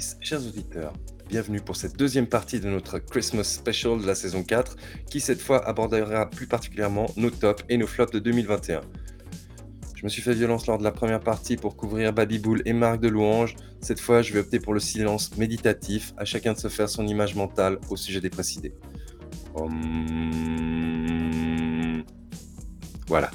chers auditeurs, bienvenue pour cette deuxième partie de notre Christmas Special de la saison 4, qui cette fois abordera plus particulièrement nos tops et nos flops de 2021. Je me suis fait violence lors de la première partie pour couvrir Babyboul et Marc de Louange. Cette fois, je vais opter pour le silence méditatif, à chacun de se faire son image mentale au sujet des précédés. Hum. Voilà.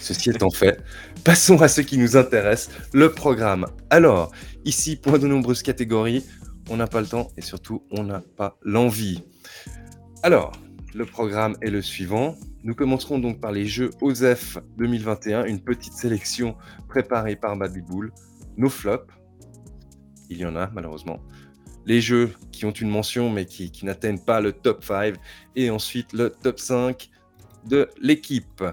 Ceci étant fait, passons à ce qui nous intéresse, le programme. Alors, ici, pour de nombreuses catégories, on n'a pas le temps et surtout, on n'a pas l'envie. Alors, le programme est le suivant. Nous commencerons donc par les jeux OSEF 2021, une petite sélection préparée par Babyboul. Nos flops, il y en a malheureusement. Les jeux qui ont une mention mais qui n'atteignent pas le top 5. Et ensuite le top 5 de l'équipe.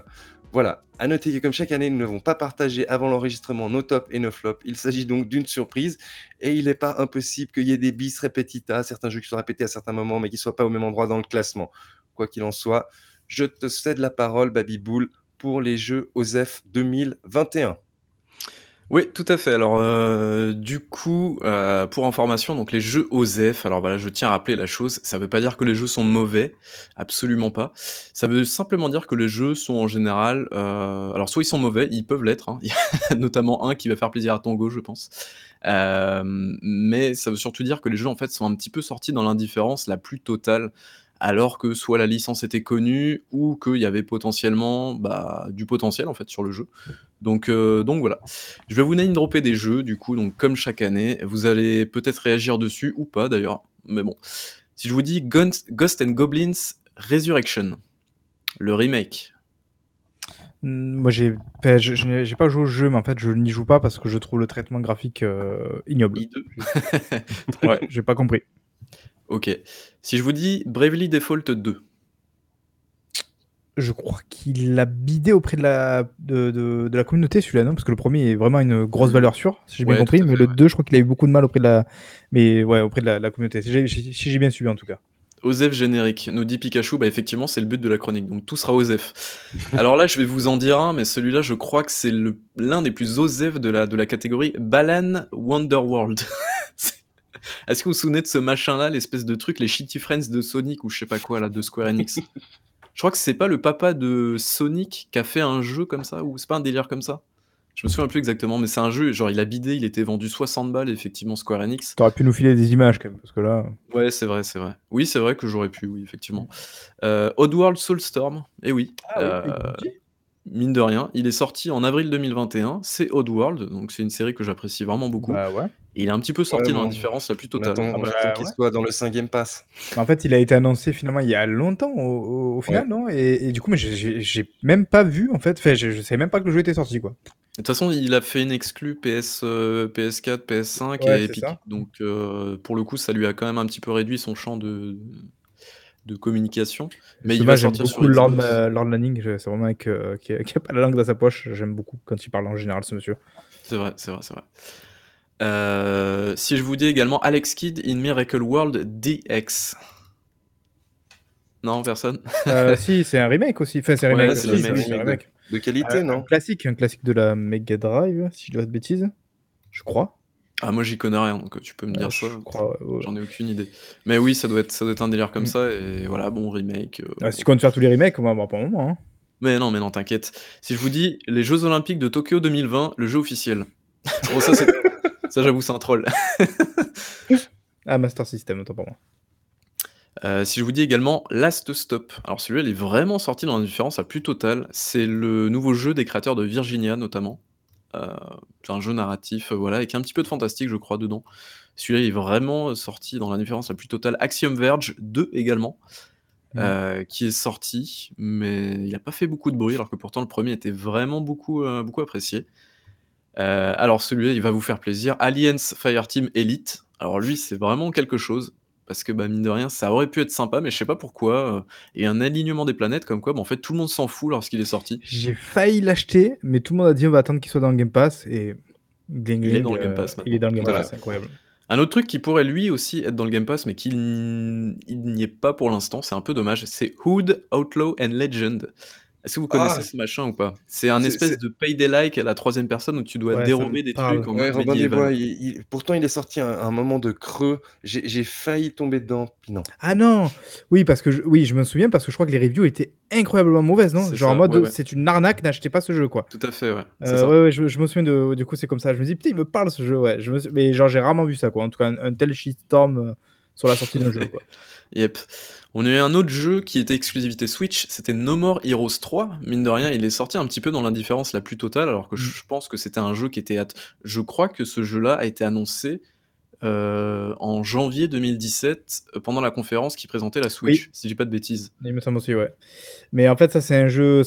Voilà, à noter que comme chaque année, nous n'avons pas partagé avant l'enregistrement nos tops et nos flops. Il s'agit donc d'une surprise et il n'est pas impossible qu'il y ait des bis repetita, certains jeux qui soient répétés à certains moments mais qui ne soient pas au même endroit dans le classement. Quoi qu'il en soit, je te cède la parole, Baby Bull, pour les jeux OSEF 2021. Oui, tout à fait. Alors, euh, du coup, euh, pour information, donc les jeux OSEF, alors voilà, je tiens à rappeler la chose, ça veut pas dire que les jeux sont mauvais, absolument pas. Ça veut simplement dire que les jeux sont en général, euh, alors soit ils sont mauvais, ils peuvent l'être, hein. notamment un qui va faire plaisir à Tango, je pense. Mais ça veut surtout dire que les jeux en fait sont un petit peu sortis dans l'indifférence la plus totale alors que soit la licence était connue ou qu'il y avait potentiellement bah, du potentiel en fait sur le jeu. Donc, euh, donc voilà. Je vais vous name dropper des jeux, du coup, donc comme chaque année, vous allez peut-être réagir dessus ou pas d'ailleurs, mais bon. Si je vous dis Ghost and Goblins Resurrection, le remake. Hmm, moi, j'ai pas, j'ai pas joué au jeu, mais en fait, je n'y joue pas parce que je trouve le traitement graphique euh, ignoble. ouais, j'ai pas compris. Ok. Si je vous dis Bravely Default 2. Je crois qu'il l'a bidé auprès de la, de, de, la communauté, celui-là, non? Parce que le premier est vraiment une grosse mm. valeur sûre, si j'ai bien compris, mais le 2, je crois qu'il a eu beaucoup de mal auprès de la, mais ouais, auprès de la, communauté. Si j'ai bien suivi, en tout cas. Osef générique, nous dit Pikachu, bah effectivement c'est le but de la chronique, donc tout sera Osef. Alors là je vais vous en dire un, mais celui-là je crois que c'est l'un des plus Osef de la, de la catégorie Balan Wonderworld. Est-ce que vous vous souvenez de ce machin-là, l'espèce de truc, les Shitty Friends de Sonic ou je sais pas quoi là, de Square Enix? Je crois que c'est pas le papa de Sonic qui a fait un jeu comme ça, ou c'est pas un délire comme ça? Je me souviens plus exactement, mais c'est un jeu, genre il a bidé, il était vendu 60 balles, effectivement, Square Enix. T'aurais pu nous filer des images quand même, parce que là. Ouais, c'est vrai, c'est vrai. Oui, c'est vrai que j'aurais pu, oui, effectivement. Euh, Oddworld Soulstorm, et eh oui. Ah, oui euh, mine de rien. Il est sorti en avril 2021. C'est Oddworld, donc c'est une série que j'apprécie vraiment beaucoup. Bah ouais. il est un petit peu sorti dans la différence la plus totale. On attend, qu'il soit dans le 5 pass. En fait, il a été annoncé finalement il y a longtemps au, final, non? Et, du coup, mais j'ai même pas vu en fait. Enfin, je, je savais même pas que le jeu était sorti quoi. De toute façon, il a fait une exclue PS, PS4, PS5 et Epic. Donc, euh, pour le coup, ça lui a quand même un petit peu réduit son champ de, de communication. Mais il va sortir beaucoup sur Lord, Lord Lanning, c'est vraiment un mec euh, qui, n'a pas la langue dans sa poche. J'aime beaucoup quand il parle en général, ce monsieur. C'est vrai, c'est vrai, c'est vrai. Euh, si je vous dis également Alex Kidd in Miracle World DX. Non, personne euh, Si, c'est un remake aussi. Enfin, c'est un remake. De, qualité, non Un classique, un classique de la Mega Drive, si je dis pas de bêtises. Je crois. Ah, moi j'y connais rien, donc tu peux me dire ça. J'en ai aucune idée. Mais oui, ça doit être, ça doit être un délire comme mm. ça, et voilà, bon, remake. Euh, ah, si tu comptes faire tous les remakes, on va avoir pas un moment. Hein. Mais non, mais non, t'inquiète. Si je vous dis les Jeux Olympiques de Tokyo 2020, le jeu officiel. bon, ça, ça j'avoue, c'est un troll. ah, Master System, autant pour moi. Euh, si je vous dis également Last Stop. Alors celui-là, il est vraiment sorti dans la différence la plus totale. C'est le nouveau jeu des créateurs de Virginia, notamment. Euh, c'est un jeu narratif, euh, voilà, avec un petit peu de fantastique, je crois, dedans. Celui-là est vraiment sorti dans la différence la plus totale. Axiom Verge 2 également, mmh. euh, qui est sorti, mais il n'a pas fait beaucoup de bruit, alors que pourtant le premier était vraiment beaucoup, beaucoup apprécié. alors celui-là, il va vous faire plaisir. Aliens Fireteam Elite. Alors lui, c'est vraiment quelque chose parce que bah, mine de rien, ça aurait pu être sympa, mais je sais pas pourquoi. et un alignement des planètes, comme quoi, bah, en fait, tout le monde s'en fout lorsqu'il est sorti. J'ai failli l'acheter, mais tout le monde a dit on va attendre qu'il soit dans le Game Pass. Et il est dans le Game Pass. il est dans le Game Pass, c'est incroyable. Un autre truc qui pourrait lui aussi être dans le Game Pass, mais qui n'y est pas pour l'instant, c'est un peu dommage, c'est Hood, Outlaw and Legend. Est-ce que vous connaissez ah! ce machin ou pas? C'est un espèce de payday-like à la troisième personne où tu dois dérober des trucs en Ouais, Robin des Bois, pourtant il est sorti un un moment de creux. J'ai failli tomber dedans, puis non. Ah non! Oui, parce que je oui, je me souviens parce que je crois que les reviews étaient incroyablement mauvaises, non? Genre en mode, c'est une arnaque, n'achetez pas ce jeu, quoi. Tout à fait, ouais. Euh, ouais, ouais, je je me souviens de du coup, c'est comme ça. Je me dis: «Putain, il me parle ce jeu», ouais. Je me mais genre j'ai rarement vu ça, quoi. En tout cas, un tel shitstorm, euh, sur la sortie d'un jeu, quoi. Yep. On a eu un autre jeu qui était exclusivité Switch, c'était No More Heroes 3. Mine de rien, il est sorti un petit peu dans l'indifférence la plus totale, alors que mm. je pense que c'était un jeu qui était. Je crois que ce jeu-là a été annoncé euh, en janvier 2017 euh, pendant la conférence qui présentait la Switch, si je dis pas de bêtises. Il me semble aussi, ouais. Mais en fait, ça, c'est un jeu,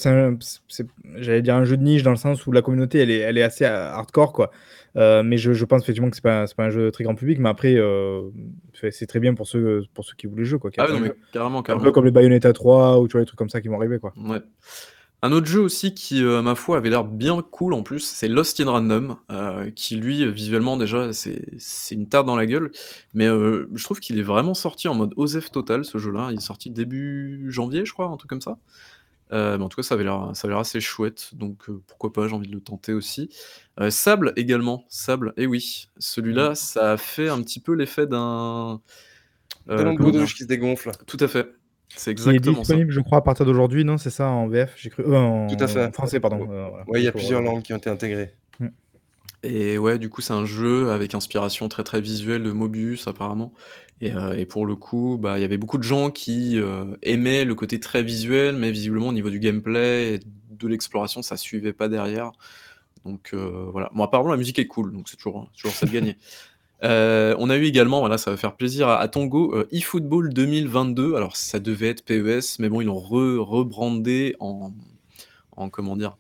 j'allais dire un jeu de niche dans le sens où la communauté, elle est, elle est assez hardcore, quoi. Euh, mais je, je, pense effectivement que c'est pas, pas un jeu très grand public, mais après, euh, c'est très bien pour ceux, pour ceux qui voulaient le jeu. Quoi, ah non, mais carrément, carrément. Un peu comme les Bayonetta 3 ou tu vois, les trucs comme ça qui vont arriver. Quoi. Ouais. Un autre jeu aussi qui, euh, ma foi, avait l'air bien cool en plus, c'est Lost in Random, qui lui, visuellement déjà, c'est une tarte dans la gueule, mais je trouve qu'il est vraiment sorti en mode OZEF total ce jeu-là. Il est sorti début janvier, je crois, un truc comme ça. Euh, mais en tout cas, ça avait l'air ça avait l'air assez chouette, donc euh, pourquoi pas, j'ai envie de le tenter aussi. Euh, Sable également, Sable, et eh oui, celui-là, ça a fait un petit peu l'effet d'un, D'un douche qui se dégonfle. Tout à fait, c'est Qui est disponible, je crois, à partir d'aujourd'hui, non? C'est ça, en VF? J'ai cru en Tout à fait. français, pardon, Ouais, il y a plusieurs langues qui ont été intégrées. Et ouais, du coup, c'est un jeu avec inspiration très, très visuelle de Mobius apparemment euh, et, pour le coup, bah, il y avait beaucoup de gens qui euh, aimaient le côté très visuel, mais visiblement au niveau du gameplay et de l'exploration, ça suivait pas derrière. Donc euh, voilà. Bon, apparemment la musique est cool, donc c'est toujours, toujours ça de gagner. on a eu également, voilà, ça va faire plaisir à, Tongo, eFootball 2022. Alors ça devait être PES, mais bon, ils l'ont rebrandé en, en comment dire,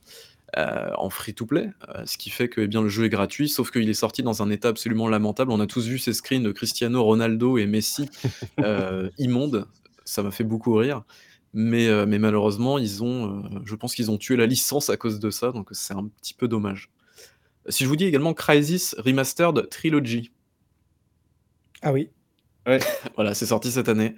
euh, en free-to-play, euh, ce qui fait que eh bien, le jeu est gratuit, sauf qu'il est sorti dans un état absolument lamentable. On a tous vu ces screens de Cristiano Ronaldo et Messi euh, immondes, ça m'a fait beaucoup rire. Mais, mais malheureusement, ils ont, je pense qu'ils ont tué la licence à cause de ça, donc c'est un petit peu dommage. Si je vous dis également Crysis Remastered Trilogy. Ah oui. Voilà, c'est sorti cette année.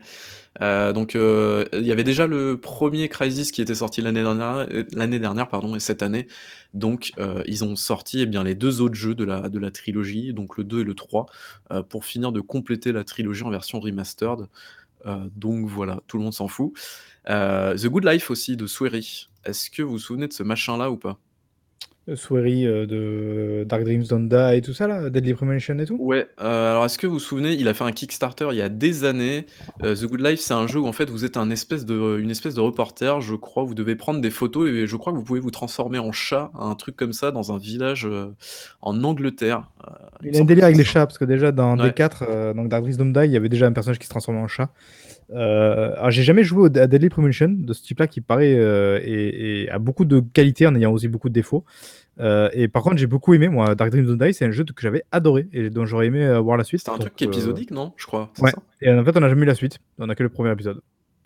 Euh, donc, euh, il y avait déjà le premier Crisis qui était sorti l'année dernière, euh, pardon, et cette année. Donc, ils ont sorti eh bien, les deux autres jeux de la, de la trilogie, donc le 2 et le 3, pour finir de compléter la trilogie en version remastered. donc voilà, tout le monde s'en fout. The Good Life aussi de Swery. Est-ce que vous vous souvenez de ce machin-là ou pas? Swery euh, de Dark Dreams Don't Die et tout ça là, Deadly Premonition et tout? Ouais, euh, alors est-ce que vous vous souvenez, il a fait un Kickstarter il y a des années. Euh, The Good Life, c'est un jeu où en fait vous êtes un espèce de, une espèce de reporter, je crois. Vous devez prendre des photos et je crois que vous pouvez vous transformer en chat, un truc comme ça, dans un village en Angleterre. il a un délire avec les chats parce que déjà dans D4, donc Dark Dreams Don't Die, il y avait déjà un personnage qui se transformait en chat. Euh, alors j'ai jamais joué à Deadly Premonition de ce type-là qui paraît euh, et, a beaucoup de qualités en ayant aussi beaucoup de défauts. Euh, et par contre, j'ai beaucoup aimé moi Dark Dreams Don't Die, c'est un jeu que j'avais adoré et dont j'aurais aimé voir la suite. C'est un truc épisodique, non Je crois. Ouais. et en fait, on n'a jamais eu la suite. On a que le premier épisode.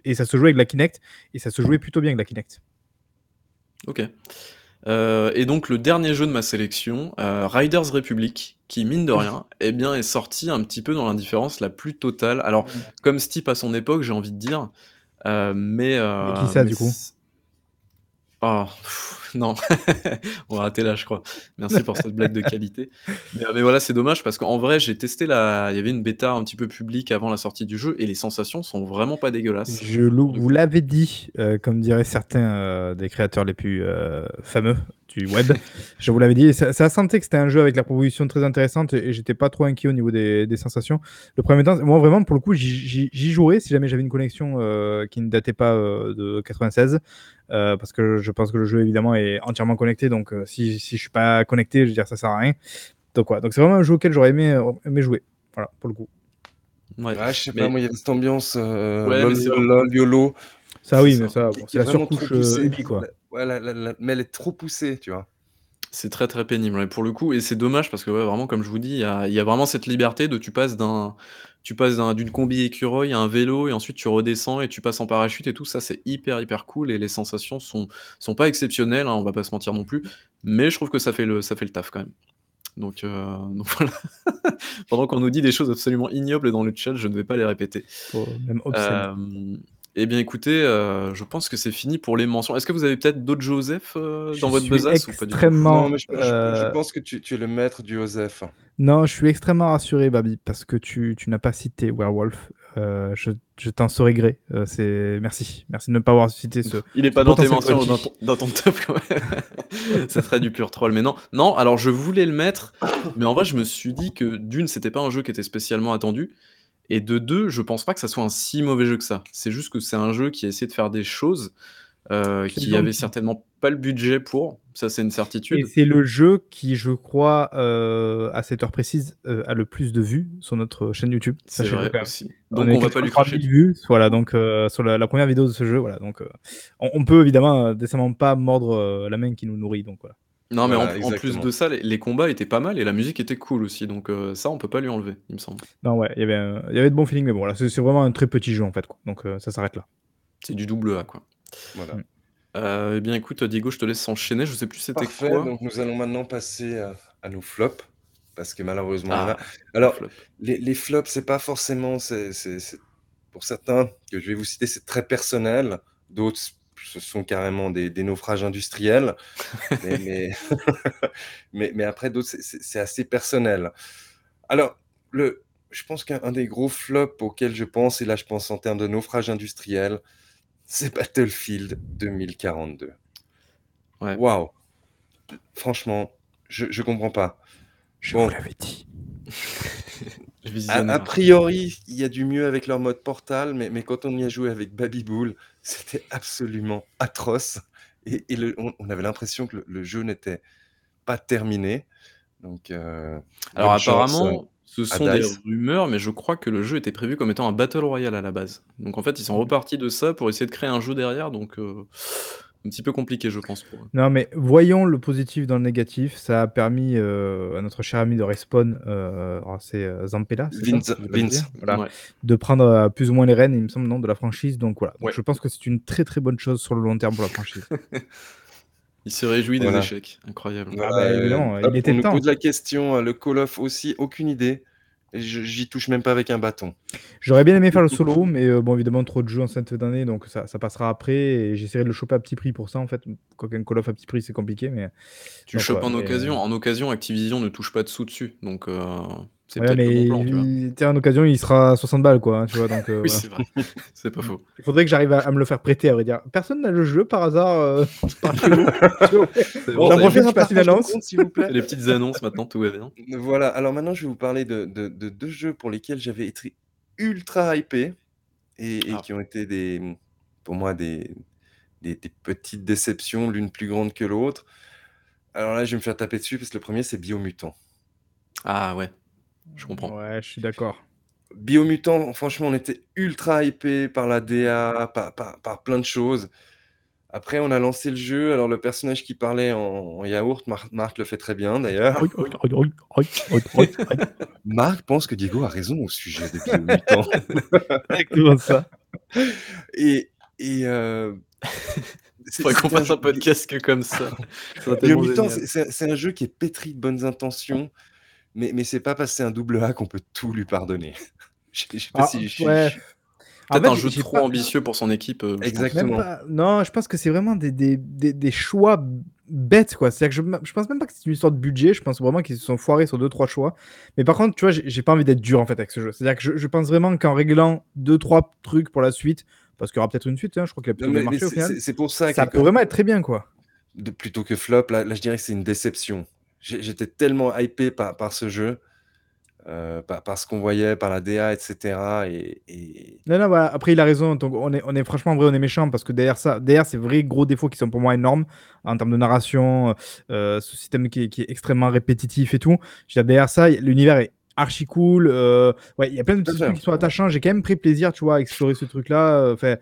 Et ça se jouait avec la Kinect et ça se jouait plutôt bien avec la Kinect. Ok. Euh, et donc le dernier jeu de ma sélection, euh, Riders Republic, qui mine de rien, eh bien, est sorti un petit peu dans l'indifférence la plus totale. Alors, comme Steep à son époque, j'ai envie de dire, euh, mais, mais qui ça du coup? Oh, non, on va rater là, je crois. Merci pour cette blague de qualité. Mais, voilà, c'est dommage parce qu'en vrai, j'ai testé la. Il y avait une bêta un petit peu publique avant la sortie du jeu et les sensations sont vraiment pas dégueulasses. Je vous l'avais dit, euh, comme diraient certains euh, des créateurs les plus euh, fameux du web. je vous l'avais dit. Ça, ça sentait que c'était un jeu avec la proposition très intéressante et, j'étais pas trop inquiet au niveau des, sensations. Le premier temps, moi vraiment, pour le coup, j'y jouerais si jamais j'avais une connexion qui ne datait pas de 96. Euh, parce que je pense que le jeu évidemment est entièrement connecté. Donc euh, si, si je suis pas connecté, je veux dire ça sert à rien. Donc quoi. Donc c'est vraiment un jeu auquel j'aurais aimé, euh, aimé, jouer. Voilà pour le coup. Ouais, je sais pas, moi il y a cette ambiance LOL, YOLO. Ça oui, mais ça, c'est la surcouche quoi. Ouais, mais elle est trop poussée, tu vois. C'est très très pénible. Et pour le coup, et c'est dommage parce que ouais, vraiment, comme je vous dis, il y a, y a, vraiment cette liberté de tu passes d'un tu passes d'une combi écureuil à un vélo et ensuite tu redescends et tu passes en parachute et tout ça, c'est hyper hyper cool et les sensations sont, sont pas exceptionnelles, hein, on va pas se mentir non plus, mais je trouve que ça fait le, ça fait le taf quand même. Donc, euh, voilà. Pendant qu'on nous dit des choses absolument ignobles dans le chat, je ne vais pas les répéter. même euh, Eh bien, écoutez, heu, je pense que c'est fini pour les mentions. Est-ce que vous avez peut-être d'autres Joseph, Je dans votre suis besace ou pas du tout? extrêmement, Non, mais je je je heu pense que tu tu es le maître du Joseph. Non, je suis extrêmement rassuré, Babi, parce que tu tu n'as pas cité Werewolf. Je je t'en saurai gré. C'est merci. Merci de ne pas avoir cité ce Il est ce pas dans tes mentions ou dans ton dans ton top quand même. Ça serait du pur troll, mais non. Non, alors je voulais le mettre, mais en vrai, je me suis dit que d'1, c'était pas un jeu qui était spécialement attendu et de 2, je pense pas que ça soit un si mauvais jeu que ça. C'est juste que c'est un jeu qui a essayé de faire des choses, C'est qui avait certainement pas le budget pour, ça c'est une Et certitude. c'est le jeu qui, je crois, heu, à cette heure précise, heu, a le plus de vues sur notre chaîne YouTube. C'est vrai aussi. On Donc est on va pas lui 83 cracher 000 dessus. vues, voilà, donc heu, sur la la 1re vidéo de ce jeu, voilà, donc on on peut évidemment, décemment pas mordre, la main qui nous nourrit, donc voilà. Non, mais en Voilà, en plus exactement. de ça, les les combats étaient pas mal et la musique était cool aussi, donc heu, ça, on peut pas lui enlever, il me semble. Non, ouais, il y avait il y avait de bons feelings, mais bon, voilà, c'est c'est vraiment un très petit jeu, en fait, quoi, donc heu, ça s'arrête là. C'est du double A, quoi. Voilà. Mmh. Heu, eh bien, écoute, Diego, je te laisse enchaîner. Je sais plus c'était Parfait, quoi. donc nous allons maintenant passer, à nos flops, parce que malheureusement, il y en a. Ah, les Alors, flops. les les flops, c'est pas forcément c'est c'est c'est pour certains que je vais vous citer, c'est très personnel. D'autres, ce sont carrément des des naufrages industriels. Mais mais mais mais après d'autres, c'est assez personnel. Alors, le je pense qu'un un des gros flops auxquels je pense et là, je pense en termes de naufrage industriel, c'est Battlefield 2042. Ouais. Waouh! Franchement, je je comprends pas. Je Bon vous l'avais dit. A priori, il y a du mieux avec leur mode Portal, mais mais quand on y a joué avec Baby Bull, c'était absolument atroce et et le on on avait l'impression que le le jeu n'était pas terminé. Donc heu, Alors chance, apparemment, ce à sont des rumeurs, mais je crois que le jeu était prévu comme étant un battle royale à la base. Donc en fait, ils sont repartis de ça pour essayer de créer un jeu derrière, donc heu, un petit peu compliqué, je pense, pour eux. Non, mais voyons le positif dans le négatif. Ça a permis, heu, à notre cher ami de Respawn, heu, alors c'est, heu, Zampella, ça? Vince? Vince. Voilà, de prendre, plus ou moins les rênes, il me semble, non, de la franchise, donc voilà. Donc Ouais. je pense que c'est une très, très bonne chose sur le long terme pour la franchise. Il se réjouit des Voilà. échecs, incroyable. Ah bah, heu, évidemment, hop, il on était nous temps. pose la question, le Call of aussi, aucune idée. J'y touche même pas avec un bâton. J'aurais bien aimé faire le solo, mais heu, bon, évidemment, trop de jeux en cette d'année, donc ça ça passera après et j'essaierai de le choper à petit prix pour ça, en fait. Quoique un Call of à petit prix, c'est compliqué, mais Tu le donc chopes ouais, en mais occasion. En occasion, Activision ne touche pas de sous dessus, donc heu, c'est Ouais, peut-être le bon mais plan, tu vois? il tu sais, en occasion, il sera à 60 balles, quoi, tu vois? Donc heu, Oui, voilà. c'est vrai, c'est pas faux. Il faudrait que j'arrive à à me le faire prêter, à vrai dire. Personne n'a le jeu par hasard, heu, par chez vous? Vois? Bon, bon, je passe une annonce. compte, s'il vous plaît. Les petites annonces maintenant, tout va bien. Voilà, alors maintenant, je vais vous parler de de de 2 jeux pour lesquels j'avais été ultra hypé et et Ah. qui ont été des, pour moi, des des des petites déceptions, l'une plus grande que l'autre. Alors là, je vais me faire taper dessus parce que le 1er, c'est Biomutant. Ah ouais, je comprends. Ouais, je suis d'accord. Biomutant, franchement, on était ultra hypé par la DA, par par par plein de choses. Après, on a lancé le jeu, alors le personnage qui parlait en en yaourt, Marc Marc le fait très bien d'ailleurs. Marc pense que Diego a raison au sujet de Biomutant. Exactement ça. Et et c'est Faudrait qu'on fasse un podcast que comme ça. Ça c'est un jeu qui est pétri de bonnes intentions, mais mais c'est pas parce que c'est un double A qu'on peut tout lui pardonner. Je je sais pas Ah, si je ouais. suis En Peut-être fait, un jeu trop pas ambitieux pour son équipe, même Exactement. pas non, je pense que c'est vraiment des des des des choix bêtes, quoi. Que je me je pense même pas que c'est une histoire de budget, je pense vraiment qu'ils se sont foirés sur 2-3 choix. Mais par contre, tu vois, j'ai pas envie d'être dur, en fait, avec ce jeu. C'est-à-dire que je je pense vraiment qu'en réglant 2-3 trucs pour la suite, parce qu'il y aura peut-être une suite, hein, je crois qu'il a bien mais mais marché au c'est final. c'est c'est pour ça Ça peut vraiment être très bien, quoi. de plutôt que flop, là là, je dirais que c'est une déception. J'étais tellement hypé par par ce jeu, heu, par par ce qu'on voyait, par la DA et cetera et et Non, non, voilà, après il a raison, donc on est on est franchement, en vrai, on est méchants parce que derrière ça derrière ces vrais gros défauts qui sont pour moi énormes, en termes de narration, heu heu, ce système qui est qui est extrêmement répétitif et tout. Je veux dire derrière ça, l'univers est archi cool, ouais, il y a plein de petits trucs qui sont attachants. J'ai quand même pris plaisir, tu vois, à explorer ce truc-là, enfin,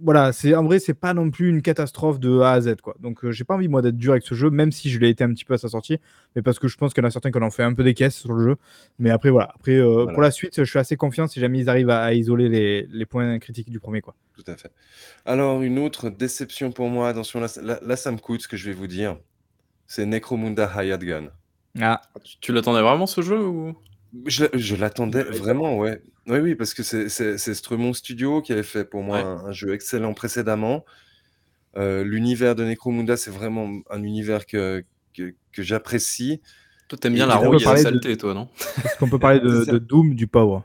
voilà, c'est en vrai, c'est pas non plus une catastrophe de A à Z, quoi. Donc heu, j'ai pas envie, moi, d'être dur avec ce jeu, même si je l'ai été un petit peu à sa sortie, mais parce que je pense qu'il y en a certains qui en ont fait un peu des caisses sur le jeu. Mais après, voilà, après, Voilà. pour la suite, je suis assez confiant si jamais ils arrivent à à isoler les les points critiques du 1er, quoi. Tout à fait. Alors une autre déception pour moi, attention là, ça là là, ça me coûte ce que je vais vous dire, c'est Necromunda Hired Gun. Ah. Tu tu l'attendais vraiment ce jeu ou? Je l'attendais vraiment, ouais. Oui, oui, parce que c'est c'est Stremon Studio qui avait fait pour moi un jeu excellent précédemment. Euh, l'univers de Necromunda, c'est vraiment un univers que que que j'apprécie Toi, tu aimes bien la rouille et la saleté, toi, non? Est-ce qu'on peut parler de Doom, du Power?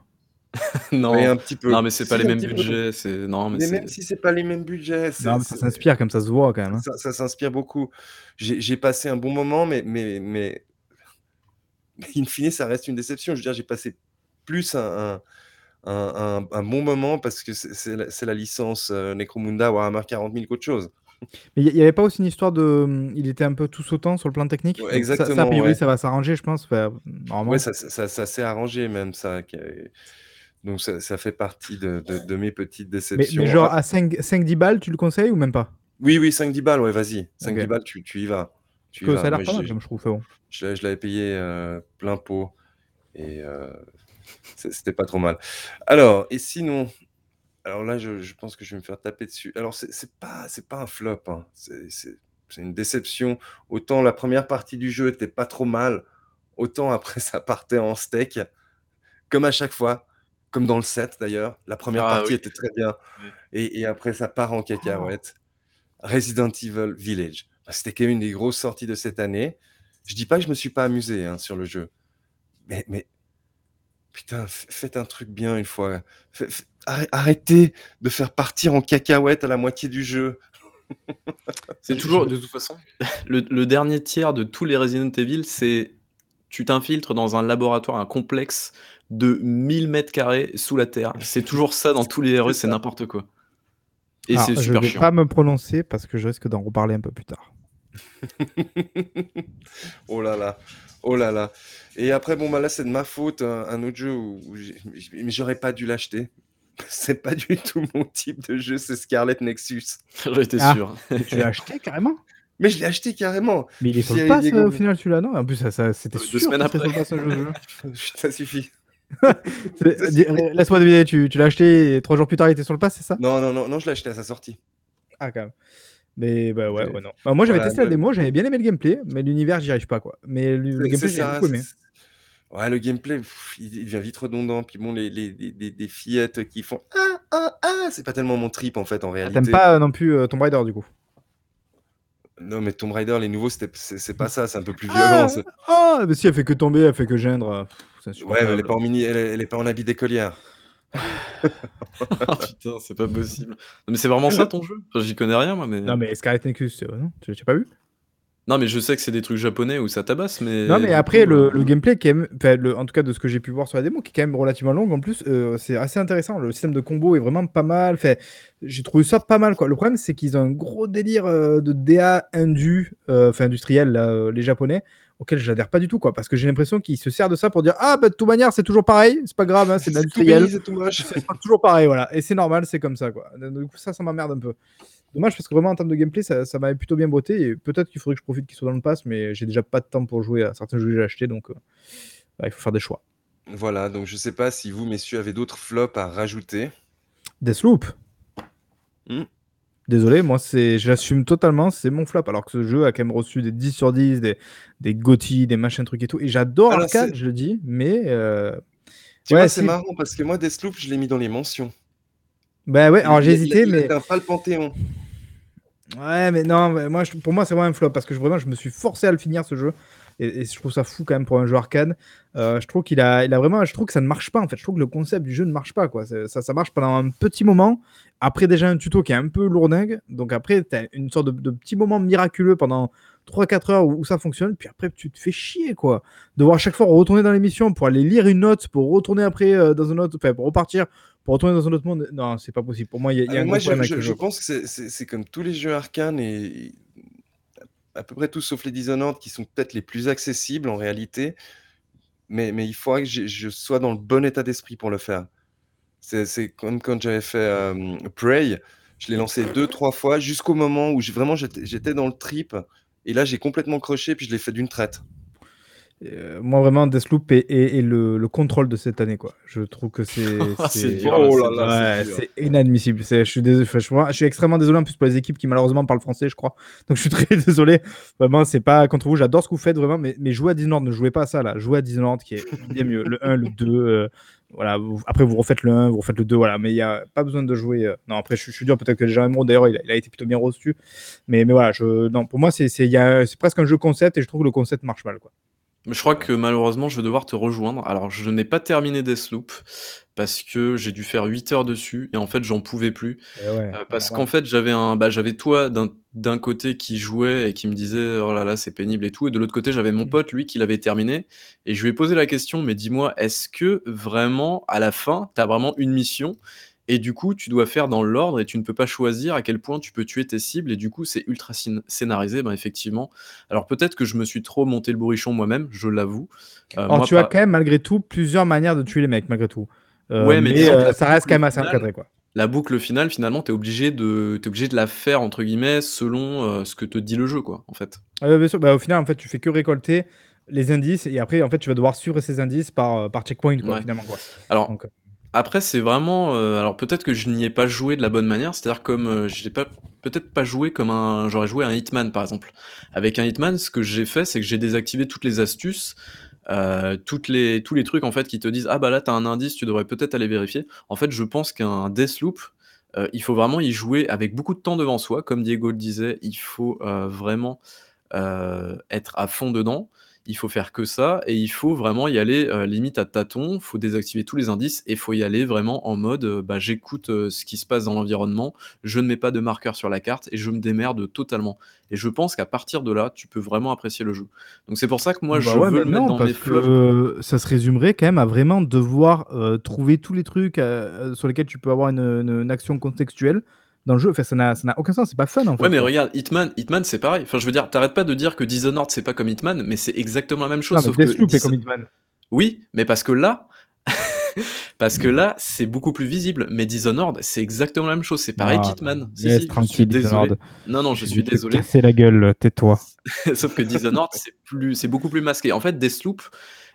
Non, un petit peu. non, mais c'est pas les mêmes budgets, c'est non, mais Mais même si c'est pas les mêmes budgets, Non, mais ça s'inspire comme ça se voit quand même, hein. ça ça s'inspire beaucoup. J'ai passé un bon moment, mais mais mais in fine, ça reste une déception. Je veux dire, j'ai passé plus un un un bon moment parce que c'est la licence, heu, Necromunda Warhammer 40 000 qu'autre chose. Mais il y avait pas aussi une histoire de, mmh, il était un peu tout sautant sur le plan technique? exactement, ça, a priori, ça va s'arranger, je pense, enfin? Ouais, ça ça ça s'est arrangé même ça donc ça ça fait partie de de de mes petites déceptions. Mais genre à 5-10 balles, tu le conseilles ou même pas? Oui, oui, 5-10 balles, ouais, vas-y. 5-10 balles, tu tu y vas. Tu y que ça a l'air pas mal je trouve, bon. Je l'avais payé, heu, plein pot et heu, c'était pas trop mal. Alors et sinon, alors là, je je pense que je vais me faire taper dessus. Alors c'est pas c'est pas un flop, hein, c'est une déception. Autant la première partie du jeu était pas trop mal, autant après ça partait en steak, comme à chaque fois, comme dans le 7 d'ailleurs. La première Ah partie oui. était très bien et et après ça part en cacahuète. Resident Evil Village, bah, c'était quand même une des grosses sorties de cette année. Je dis pas que je me suis pas amusé, hein, sur le jeu, mais mais putain, faites un truc bien une fois. Arrêtez de faire partir en cacahuète à la moitié du jeu. C'est toujours de toute façon, le le dernier tiers de tous les Resident Evil, c'est tu t'infiltres dans un laboratoire, un complexe de 1000 m² sous la terre. C'est toujours ça dans tous les RE, c'est n'importe quoi et c'est je super vais chiant. pas me prononcer parce que je risque d'en reparler un peu plus tard. Oh là là, oh là là et après bon, bah, là, c'est de ma faute, un un autre jeu où où j'aurais pas dû l'acheter. C'est pas du tout mon type de jeu, c'est Scarlet Nexus. J'en étais Ah, sûr. mais tu l'as acheté carrément? Mais je l'ai acheté carrément. Mais il est sur le pass, heu, au final celui-là, non? En plus ça ça c'était 2 sûr semaines qu'il serait après. sur le pass, ce jeu. Ça suffit. Dis laisse-moi deviner, tu tu l'as acheté et 3 jours plus tard, il était sur le pass, c'est ça? Non, non, non, non, je l'ai acheté à sa sortie. Ah quand même. Mais bah, ouais, ouais, non. Bah, moi j'avais voilà, testé la le démo, j'avais bien aimé le gameplay, mais l'univers, j'y arrive pas, quoi. Mais le le gameplay, c'est j'ai beaucoup aimé. ouais, le gameplay, il il devient vite redondant, puis bon, les les les fillettes qui font: «Ah, ah, ah», c'est pas tellement mon trip, en fait, en Ah, réalité. pas, non plus, heu, Tomb Raider, du coup? Non, mais Tomb Raider, les nouveaux, c'est pas ça, c'est un peu plus Ah! violent, Ah! Mais si, elle fait que tomber, elle fait que geindre, c'est ouais, mais elle est pas en mini elle est pas en habit d'écolière. Oh putain, c'est pas possible. Non, mais c'est vraiment ça ton jeu? Enfin, j'y connais rien moi, mais Non, mais Scarlet Nexus, non? Tu tu as pas vu? Non, mais je sais que c'est des trucs japonais où ça tabasse, mais Non, mais après coup, le gameplay qui est même enfin, le en tout cas de ce que j'ai pu voir sur la démo, qui est quand même relativement longue en plus, heu, c'est assez intéressant. Le système de combo est vraiment pas mal, enfin, j'ai trouvé ça pas mal, quoi. Le problème, c'est qu'ils ont un gros délire, heu, de DA indu, enfin industriel là, les japonais, auquel j'adhère pas du tout, quoi. Parce que j'ai l'impression qu'ils se servent de ça pour dire: «Ah bah, de toute manière, c'est toujours pareil, c'est pas grave, hein, c'est de C'est tout l'industriel». mini, c'est tout moche. Ce sera toujours pareil, voilà et c'est normal, c'est comme ça, quoi. Du coup, ça, ça m'emmerde un peu. Dommage parce que vraiment en termes de gameplay, ça ça m'avait plutôt bien botté et peut-être qu'il faudrait que je profite qu'il soit dans le pass, mais j'ai déjà pas de temps pour jouer à certains jeux que j'ai achetés donc, heu, bah, il faut faire des choix. Voilà, donc je sais pas si vous, messieurs, avez d'autres flops à rajouter? Deathloop. Mmh. Désolé, moi, c'est j'assume totalement, c'est mon flop. Alors que ce jeu a quand même reçu des 10 sur 10, des des GOTY, des machins trucs et tout et j'adore l'arcade, je le dis, mais, Tu ouais, vois, c'est marrant parce que moi, Deathloop, je l'ai mis dans les mentions. Bah, ouais, alors j'ai hésité, il mais pas le panthéon. Ouais, mais non, mais moi, je pour moi, c'est vraiment un flop parce que je vraiment, je me suis forcé à le finir ce jeu et et je trouve ça fou quand même pour un jeu arcade. Heu, je trouve qu'il a il a vraiment je trouve que ça ne marche pas, en fait. Je trouve que le concept du jeu ne marche pas, quoi. Ça ça marche pendant un petit moment. Après déjà un tuto qui est un peu lourdingue, donc après tu as une sorte de de petit moment miraculeux pendant 3-4 heures où où ça fonctionne, puis après tu te fais chier, quoi. Devoir à chaque fois retourner dans l'émission pour aller lire une note, pour retourner après, heu, dans un autre enfin pour repartir, pour retourner dans un autre monde. Non, c'est pas possible. Pour moi, il y a y a un moi, je pense que c'est comme tous les jeux arcane et à peu près tous sauf les Dishonored qui sont peut-être les plus accessibles en réalité, mais mais il faudrait que je sois dans le bon état d'esprit pour le faire. C'est comme quand j'avais fait, hem, Prey, je l'ai lancé 2-3 fois jusqu'au moment où vraiment j'étais dans le trip et là, j'ai complètement croché puis je l'ai fait d'une traite. Euh, moi, vraiment, Deathloop est, le, contrôle de cette année. Quoi. Je trouve que c'est c'est inadmissible. Je suis, désolé, je, suis extrêmement désolé en plus pour les équipes qui malheureusement parlent français, je crois. Donc je suis très désolé. Vraiment, c'est pas contre vous. J'adore ce que vous faites vraiment, mais, mais jouez à Disneyland. Ne jouez pas à ça là. Jouez à Disneyland qui est bien mieux. Le 1, le 2. Euh, voilà, après vous refaites le 1, vous refaites le 2, voilà, mais il n'y a pas besoin de jouer. Euh, non, après je, suis dur, peut-être que un d'ailleurs, il, il, a été plutôt bien reçu, mais, mais voilà, je, non, pour moi c'est presque un jeu concept et je trouve que le concept marche mal. Quoi. Je crois que malheureusement, je vais devoir te rejoindre. Alors, je n'ai pas terminé Deathloop parce que j'ai dû faire 8 heures dessus et en fait, j'en pouvais plus. Eh euh, parce qu'en fait, j'avais un, bah, j'avais toi d'un côté qui jouait et qui me disait oh là là, c'est pénible et tout, et de l'autre côté, j'avais mon mm. pote lui qui l'avait terminé et je lui ai posé la question, mais dis-moi, est-ce que vraiment à la fin, tu as vraiment une mission et du coup, tu dois faire dans l'ordre et tu ne peux pas choisir à quel point tu peux tuer tes cibles. Et du coup, c'est ultra scénarisé, ben effectivement. Alors peut-être que je me suis trop monté le bourrichon moi-même, je l'avoue. Euh, Alors tu as quand même malgré tout plusieurs manières de tuer les mecs, malgré tout. Euh, ouais, mais, euh, ça reste quand même assez encadré, quoi. La boucle finale, finalement, tu es obligé de, es obligé de la faire entre guillemets selon ce que te dit le jeu, quoi, en fait. bien sûr. Bah, au final, en fait, tu fais que récolter les indices et après, en fait, tu vas devoir suivre ces indices par, par checkpoint, quoi, finalement, quoi. Alors. Après, c'est vraiment. Euh, alors peut-être que je n'y ai pas joué de la bonne manière, c'est-à-dire comme euh, je n'ai pas peut-être pas joué comme un. J'aurais joué un Hitman par exemple. Avec un Hitman, ce que j'ai fait, c'est que j'ai désactivé toutes les astuces, euh, les, tous les trucs en fait qui te disent ah bah là t'as un indice, tu devrais peut-être aller vérifier. En fait, je pense qu'un Deathloop, il faut vraiment y jouer avec beaucoup de temps devant soi, comme Diego le disait, il faut vraiment être à fond dedans il faut faire que ça et il faut vraiment y aller euh, limite à tâtons, faut désactiver tous les indices et faut y aller vraiment en mode euh, bah, j'écoute euh, ce qui se passe dans l'environnement, je ne mets pas de marqueur sur la carte et je me démerde totalement. Et je pense qu'à partir de là, tu peux vraiment apprécier le jeu. Donc c'est pour ça que moi bah je veux le mettre dans mes flops. ça se résumerait quand même à vraiment devoir trouver tous les trucs sur lesquels tu peux avoir une action contextuelle dans le jeu. Enfin, ça n'a aucun sens, c'est pas fun en fait. Ouais, mais regarde, Hitman, Hitman c'est pareil. Enfin, je veux dire, t'arrêtes pas de dire que Dishonored c'est pas comme Hitman, mais c'est exactement la même chose. Non, mais Deathloop est comme Hitman. Oui, mais parce que là, parce que là, c'est beaucoup plus visible. Mais Dishonored, c'est exactement la même chose. C'est pareil ah, qu'Hitman. Si, si, tranquille, désolé. Non, non, je suis désolé. C'est la gueule, tais-toi. Sauf que Dishonored, c'est plus, c'est beaucoup plus masqué. En fait, Deathloop,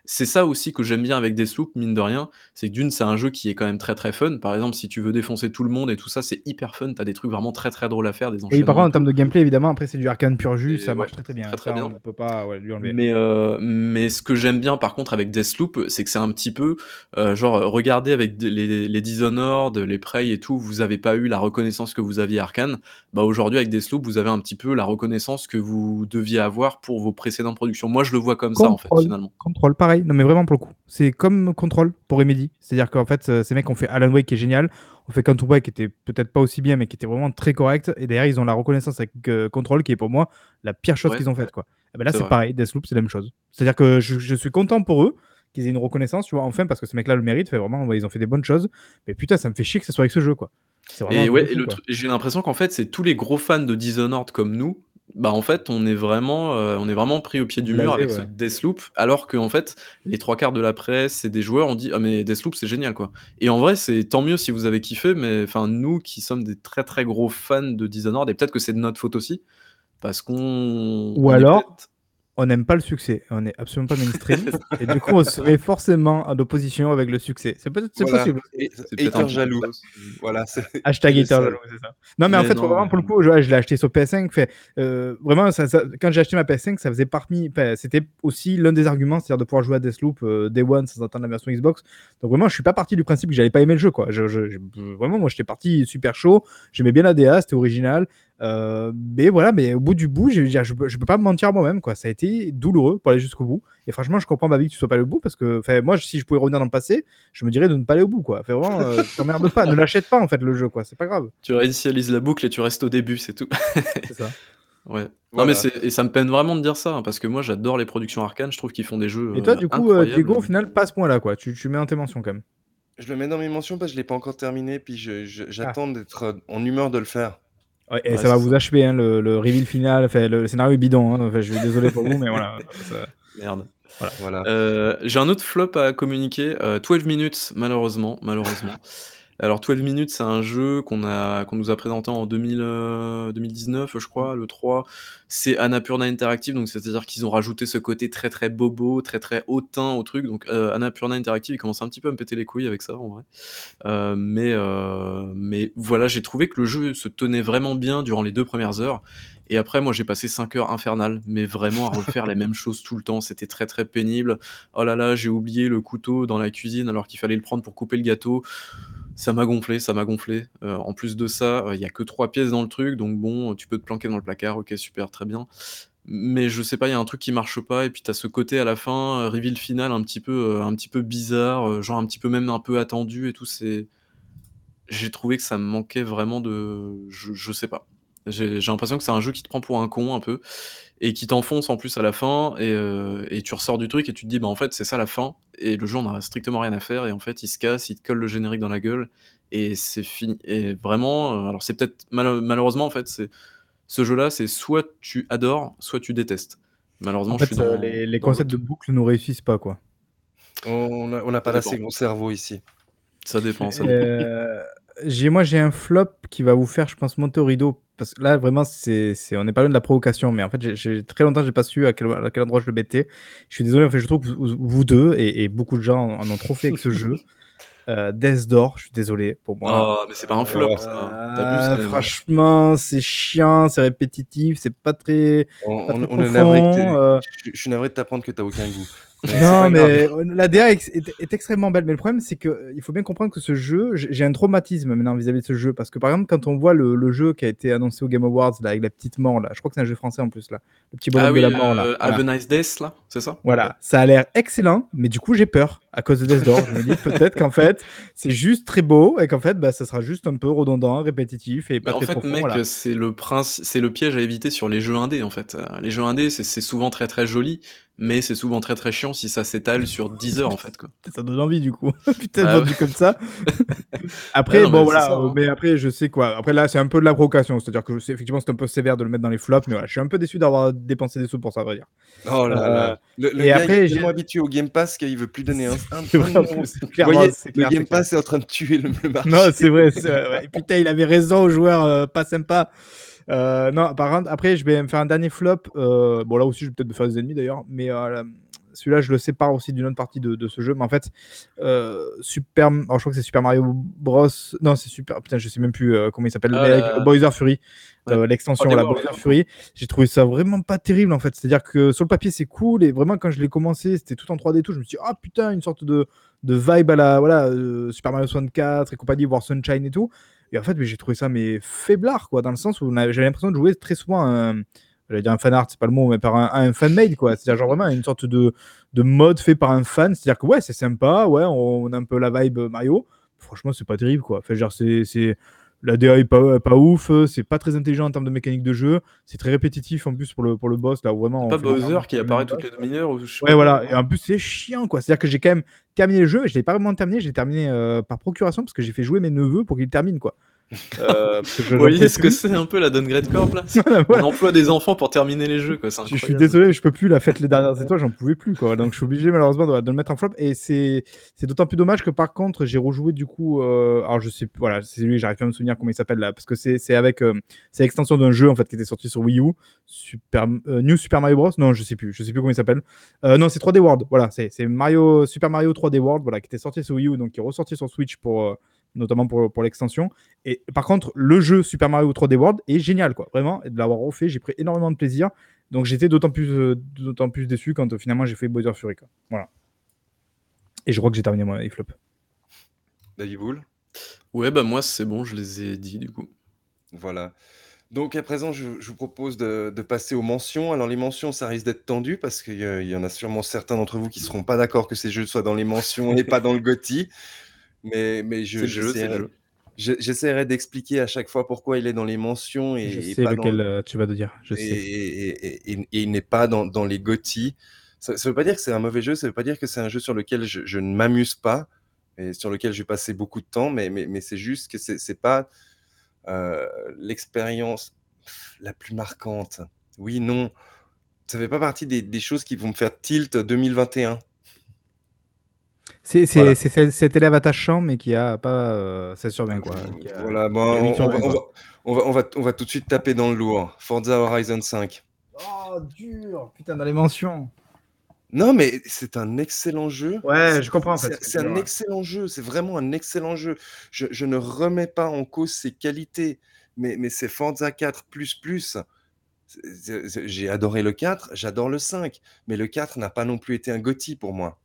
c'est ça aussi que j'aime bien avec Deathloop, mine de rien, c'est que d'une, c'est un jeu qui est quand même très très fun. Par exemple, si tu veux défoncer tout le monde et tout ça, c'est hyper fun. T'as des trucs vraiment très très drôles à faire, des Et par contre, en termes de gameplay, évidemment, après c'est du arcane pur jus, ça marche très très bien. Très, On peut pas lui enlever. Mais, euh, mais ce que j'aime bien par contre avec Deathloop, c'est que c'est un petit peu euh, genre regardez avec les, les Dishonored, les Prey et tout, vous avez pas eu la reconnaissance que vous aviez Arkane. Bah aujourd'hui avec Deathloop, vous avez un petit peu la reconnaissance que vous deviez avoir pour vos précédentes productions. Moi, je le vois comme ça en fait finalement. Contrôle, pareil. Non mais vraiment pour le coup. C'est comme Control pour Remedy. C'est-à-dire qu'en fait, euh, ces mecs ont fait Alan Wake qui est génial, ont fait Quantum Break qui était peut-être pas aussi bien, mais qui était vraiment très correct. Et derrière, ils ont la reconnaissance avec euh, Control qui est pour moi la pire chose qu'ils ont faite. Quoi. Et ben là, c'est pareil. Deathloop, c'est la même chose. C'est-à-dire que je, suis content pour eux qu'ils aient une reconnaissance, tu vois, enfin, parce que ce mec-là le mérite. Fait vraiment, ils ont fait des bonnes choses. Mais putain, ça me fait chier que ce soit avec ce jeu, quoi. Et ouais, j'ai l'impression qu'en fait, c'est tous les gros fans de Dishonored comme nous bah en fait on est vraiment euh, on est vraiment pris au pied du mur avec ce Deathloop alors que en fait les trois quarts de la presse et des joueurs ont dit ah mais Deathloop c'est génial quoi. Et en vrai c'est tant mieux si vous avez kiffé mais enfin nous qui sommes des très très gros fans de Dishonored et peut-être que c'est de notre faute aussi parce qu'on ou alors on n'aime pas le succès, on n'est absolument pas mainstream, et du coup on serait forcément en opposition avec le succès. C'est peut-être possible. Et, être jaloux. Voilà, Hashtag hater jaloux, c'est ça. Non, mais, en fait, vraiment, pour le coup, je, l'ai acheté sur PS5. Fait, euh, vraiment, ça, quand j'ai acheté ma PS5, ça faisait parmi. C'était aussi l'un des arguments, c'est-à-dire de pouvoir jouer à Deathloop euh, Day One sans attendre la version Xbox. Donc vraiment, je suis pas parti du principe que j'allais pas aimer le jeu. Quoi. Je, vraiment, moi, j'étais parti super chaud. J'aimais bien la DA, c'était original. Euh, mais voilà, mais au bout du bout, je, je, peux, je peux pas me mentir moi-même, quoi. Ça a été douloureux pour aller jusqu'au bout. Et franchement, je comprends ma vie que tu sois pas allé au bout parce que, moi, si je pouvais revenir dans le passé, je me dirais de ne pas aller au bout, quoi. Fait vraiment, euh, t'emmerdes pas, ne l'achète pas en fait le jeu, quoi. C'est pas grave. Tu réinitialises la boucle et tu restes au début, c'est tout. c'est ça. Ouais. Non mais et ça me peine vraiment de dire ça hein, parce que moi j'adore les productions arcanes, je trouve qu'ils font des jeux. Et toi, du coup, euh, Diego, au final, pas ce point-là, quoi. Tu, tu mets en tes mentions quand même. Je le mets dans mes mentions parce que je l'ai pas encore terminé, puis j'attends ah. d'être en humeur de le faire et ça va vous achever, hein, le, le, reveal final, enfin, le scénario est bidon, hein, je suis désolé pour vous, mais voilà. Merde. Voilà. Euh, J'ai un autre flop à communiquer, 12 euh, minutes, malheureusement, malheureusement. Alors 12 minutes, c'est un jeu qu'on nous a présenté en 2000, 2019, je crois, le 3. C'est Annapurna Interactive, donc c'est-à-dire qu'ils ont rajouté ce côté très, très bobo, très, très hautain au truc. Donc euh, Annapurna Interactive, ils commencent un petit peu à me péter les couilles avec ça, en vrai. Euh, mais mais voilà, j'ai trouvé que le jeu se tenait vraiment bien durant les deux premières heures et après, moi, j'ai passé 5 heures infernales, mais vraiment à refaire les mêmes choses tout le temps. C'était très, très pénible. Oh là là, j'ai oublié le couteau dans la cuisine alors qu'il fallait le prendre pour couper le gâteau. Ça m'a gonflé, ça m'a gonflé. Euh, en plus de ça, il y a que 3 pièces dans le truc, donc bon, tu peux te planquer dans le placard. Ok, super, très bien. Mais je sais pas, il y a un truc qui marche pas, et puis tu as ce côté à la fin, euh, reveal final un petit peu, euh, un petit peu bizarre, genre un petit peu même un peu attendu et tout. C'est, j'ai trouvé que ça me manquait vraiment de, je sais pas. J'ai l'impression que c'est un jeu qui te prend pour un con un peu et qui t'enfonce en plus à la fin et, euh, et, tu ressors du truc et tu te dis bah en fait c'est ça la fin et le jeu on a strictement rien à faire et en fait il se casse, il te colle le générique dans la gueule et c'est fini et vraiment euh, alors c'est peut-être malheureusement en fait c'est ce jeu là c'est soit tu adores soit tu détestes. Malheureusement en fait, euh, les, concepts de boucle ne réussissent pas quoi. On n'a pas assez bon cerveau ici. Ça dépend. Ça dépend. moi j'ai un flop qui va vous faire je pense monter au rideau parce que là, vraiment, c'est, on n'est pas loin de la provocation, mais en fait, j'ai, très longtemps, j'ai pas su à quel, à quel endroit je le mettais. Je suis désolé, en fait, je trouve que vous, deux et, beaucoup de gens en ont trop fait avec ce jeu. Euh, Death Door, je suis désolé pour moi. Oh, mais c'est pas un flop, ça. franchement, c'est chiant, c'est répétitif, c'est pas très. On, pas on, euh. je, je, suis navré de t'apprendre que t'as aucun goût. Non, mais la DA est, extrêmement belle. Mais le problème, c'est qu'il euh, faut bien comprendre que ce jeu, j'ai un traumatisme maintenant vis-à-vis de ce jeu. Parce que par exemple, quand on voit le, jeu qui a été annoncé au Game Awards là, avec la petite mort, là, je crois que c'est un jeu français en plus, là, le petit bonhomme ah de la mort. Là, euh, Have a Nice Death, là, c'est ça? Voilà, ça a l'air excellent, mais du coup, j'ai peur à cause de Death Door. je me dis peut-être qu'en fait, c'est juste très beau et qu'en fait, bah, ça sera juste un peu redondant, répétitif et pas très En fait, mec, c'est le, c'est le piège à éviter sur les jeux indés, en fait. Euh, les jeux indés, c'est souvent très très joli mais c'est souvent très très chiant si ça s'étale sur 10 heures en fait quoi. Ça donne envie du coup. Putain, ah, comme ça. après bon voilà, hein. mais après je sais quoi. Après là, c'est un peu de la provocation, c'est-à-dire que effectivement c'est un peu sévère de le mettre dans les flops, mais voilà, je suis un peu déçu d'avoir dépensé des sous pour ça, à vrai dire. Oh là là. Euh, le, et après, j'ai habitué au Game Pass qu'il veut plus donner un. un le Game Pass est en train de tuer le, marché. Non, c'est vrai, vrai. Et putain, il avait raison aux joueurs euh, pas sympas. Euh, non, par contre, après, je vais me faire un dernier flop. Euh, bon, là aussi, je vais peut-être me faire des ennemis d'ailleurs, mais euh, celui-là, je le sépare aussi d'une autre partie de, ce jeu. Mais en fait, Super. Alors, je crois que c'est Super Mario Bros. Non, c'est Super. Putain, je sais même plus comment il s'appelle. Bowser Fury. L'extension, la Bowser Fury. J'ai trouvé ça vraiment pas terrible en fait. C'est-à-dire que sur le papier, c'est cool. Et vraiment, quand je l'ai commencé, c'était tout en 3D et tout. Je me suis dit, ah putain, une sorte de, de vibe à la voilà, Super Mario 64 et compagnie, voir Sunshine et tout. Et en fait, j'ai trouvé ça mais faiblard, quoi, dans le sens où j'avais l'impression de jouer très souvent un, j'allais dire un fan art, c'est pas le mot, mais par un, un fan made, quoi. C'est-à-dire genre vraiment une sorte de, de mode fait par un fan. C'est-à-dire que ouais, c'est sympa, ouais, on, a un peu la vibe Mario. Franchement, c'est pas terrible, quoi. Enfin, genre, c'est la DA est pas, pas ouf, c'est pas très intelligent en termes de mécanique de jeu, c'est très répétitif en plus pour le, pour le boss. Là, vraiment, pas Bowser qui apparaît toutes les demi-heures Ouais, voilà, et en plus c'est chiant quoi. C'est-à-dire que j'ai quand même terminé le jeu, je l'ai pas vraiment terminé, j'ai terminé euh, par procuration parce que j'ai fait jouer mes neveux pour qu'ils terminent quoi. Euh, Vous voyez ce que c'est un peu la Downgrade Corp là? On emploie des enfants pour terminer les jeux quoi. Je suis désolé, je peux plus la fête les dernières étoiles, j'en pouvais plus quoi. Donc je suis obligé malheureusement de, le mettre en flop et c'est d'autant plus dommage que par contre j'ai rejoué du coup. Euh, alors je sais voilà, c'est lui, j'arrive pas à me souvenir comment il s'appelle là parce que c'est avec euh, c'est l'extension d'un jeu en fait qui était sorti sur Wii U, Super New Super Mario Bros. Non, je sais plus, je sais plus comment il s'appelle. non, c'est 3D World. Voilà, c'est Mario Super Mario 3D World voilà qui était sorti sur Wii U donc qui est ressorti sur Switch pour notamment pour, pour l'extension. Et par contre, le jeu Super Mario 3D World est génial, quoi. Vraiment, et de l'avoir refait, j'ai pris énormément de plaisir. Donc j'étais d'autant plus, euh, d'autant plus déçu quand euh, finalement j'ai fait Bowser Fury. Quoi. Voilà. Et je crois que j'ai terminé mon flop. David Bull Ouais, bah moi c'est bon, je les ai dit du coup. Voilà. Donc à présent, je, vous propose de, passer aux mentions. Alors les mentions, ça risque d'être tendu parce qu'il y, en a sûrement certains d'entre vous qui ne seront pas d'accord que ces jeux soient dans les mentions et pas dans le GOTY. Mais, mais je, j'essaierai d'expliquer à chaque fois pourquoi il est dans les mentions et, je sais lequel euh, tu vas te dire. Je et, sais. Et, il n'est pas dans, dans les GOTY. Ça ne veut pas dire que c'est un mauvais jeu, ça ne veut pas dire que c'est un jeu sur lequel je, je ne m'amuse pas et sur lequel je vais passer beaucoup de temps, mais, mais, mais c'est juste que c'est n'est pas euh, l'expérience la plus marquante. Oui, non, ça fait pas partie des, des choses qui vont me faire tilt 2021. C'est cet élève attachant, mais qui a pas 16 sur 20, quoi. voilà, bon, on, va, on, va, on, va, tout de suite taper dans le lourd. Forza Horizon 5. Oh, dur Putain, dans les mentions. Non, mais c'est un excellent jeu. Ouais, je comprends. En fait, c'est un excellent jeu. C'est vraiment un excellent jeu. Je, je, ne remets pas en cause ses qualités, mais, mais c'est Forza 4 j'ai adoré le 4, j'adore le 5, mais le 4 n'a pas non plus été un Gotti pour moi.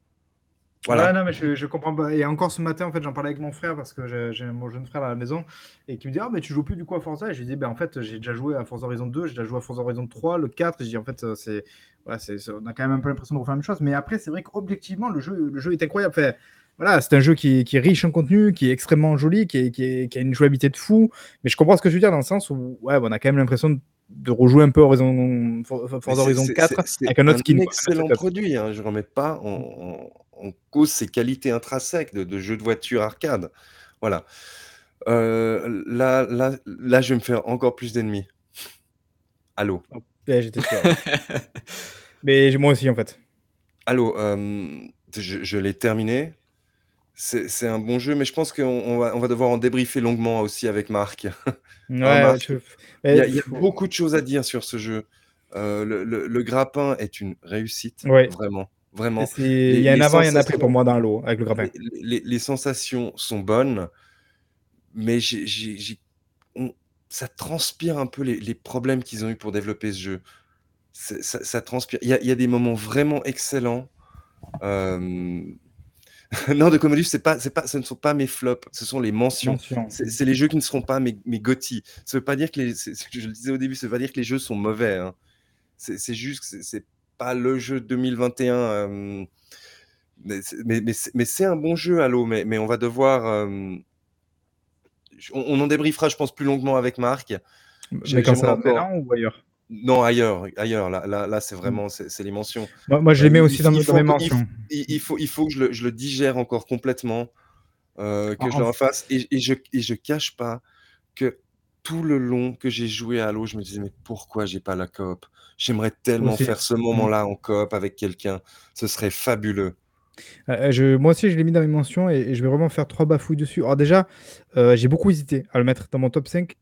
Voilà. non, mais je, comprends pas. Et encore ce matin, en fait, j'en parlais avec mon frère parce que j'ai mon jeune frère à la maison et qui me dit Ah, mais tu joues plus du coup à Forza? Et je lui dis Ben en fait, j'ai déjà joué à Forza Horizon 2, j'ai déjà joué à Forza Horizon 3, le 4. je dis En fait, c'est, voilà, on a quand même un peu l'impression de refaire la même chose. Mais après, c'est vrai qu'objectivement, le jeu, le jeu est incroyable. Fait, voilà, c'est un jeu qui, qui, est riche en contenu, qui est extrêmement joli, qui, est, qui, qui, a une jouabilité de fou. Mais je comprends ce que je veux dire dans le sens où, ouais, on a quand même l'impression de de rejouer un peu Horizon, Forza Horizon 4 avec un autre skin. C'est un excellent produit, hein, je ne remets pas en, cause ses qualités intrinsèques de, de, jeu de voiture arcade. Voilà. Euh, là, là, là, je vais me faire encore plus d'ennemis. Allô J'étais sûr. Mais moi aussi, en fait. Allô, euh, je, je l'ai terminé. C'est un bon jeu, mais je pense qu'on va, on va devoir en débriefer longuement aussi avec Marc. Ouais, Marc, il y a, il y a beaucoup de choses à dire sur ce jeu. Euh, le, le, le, grappin est une réussite, ouais. vraiment. Vraiment. Il y a un avant et un après pour moi dans l'eau avec le grappin. Les, les, sensations sont bonnes, mais j ai, on, ça transpire un peu les, problèmes qu'ils ont eu pour développer ce jeu. Ça, ça, transpire. Il y, a, il y, a, des moments vraiment excellents. Euh, non, de Commodus, c'est pas, c'est pas, ce ne sont pas mes flops, ce sont les mentions. C'est les jeux qui ne seront pas mes, mes GOTY. Ça veut pas dire que les, je le disais au début, ça veut pas dire que les jeux sont mauvais. Hein. C'est juste que c'est pas le jeu 2021. Euh, mais, mais, mais c'est un bon jeu, Halo, mais, mais on va devoir. Euh, on, en débriefera, je pense, plus longuement avec Marc. Mais quand ça encore... ou ailleurs? Non, ailleurs, ailleurs. Là, là, là c'est vraiment c'est les mentions. Moi, moi je les mets euh, aussi dans, mes mentions. Il, faut, il faut que je le, je le digère encore complètement, euh, que je le refasse. Et, et, je et je cache pas que tout le long que j'ai joué à Halo, je me disais mais pourquoi j'ai pas la coop? J'aimerais tellement faire ce mmh. moment-là en coop avec quelqu'un. Ce serait fabuleux. Euh, je, moi aussi, je l'ai mis dans mes mentions et, je vais vraiment faire trois bafouilles dessus. Alors déjà, j'ai beaucoup hésité à le mettre dans mon top 5,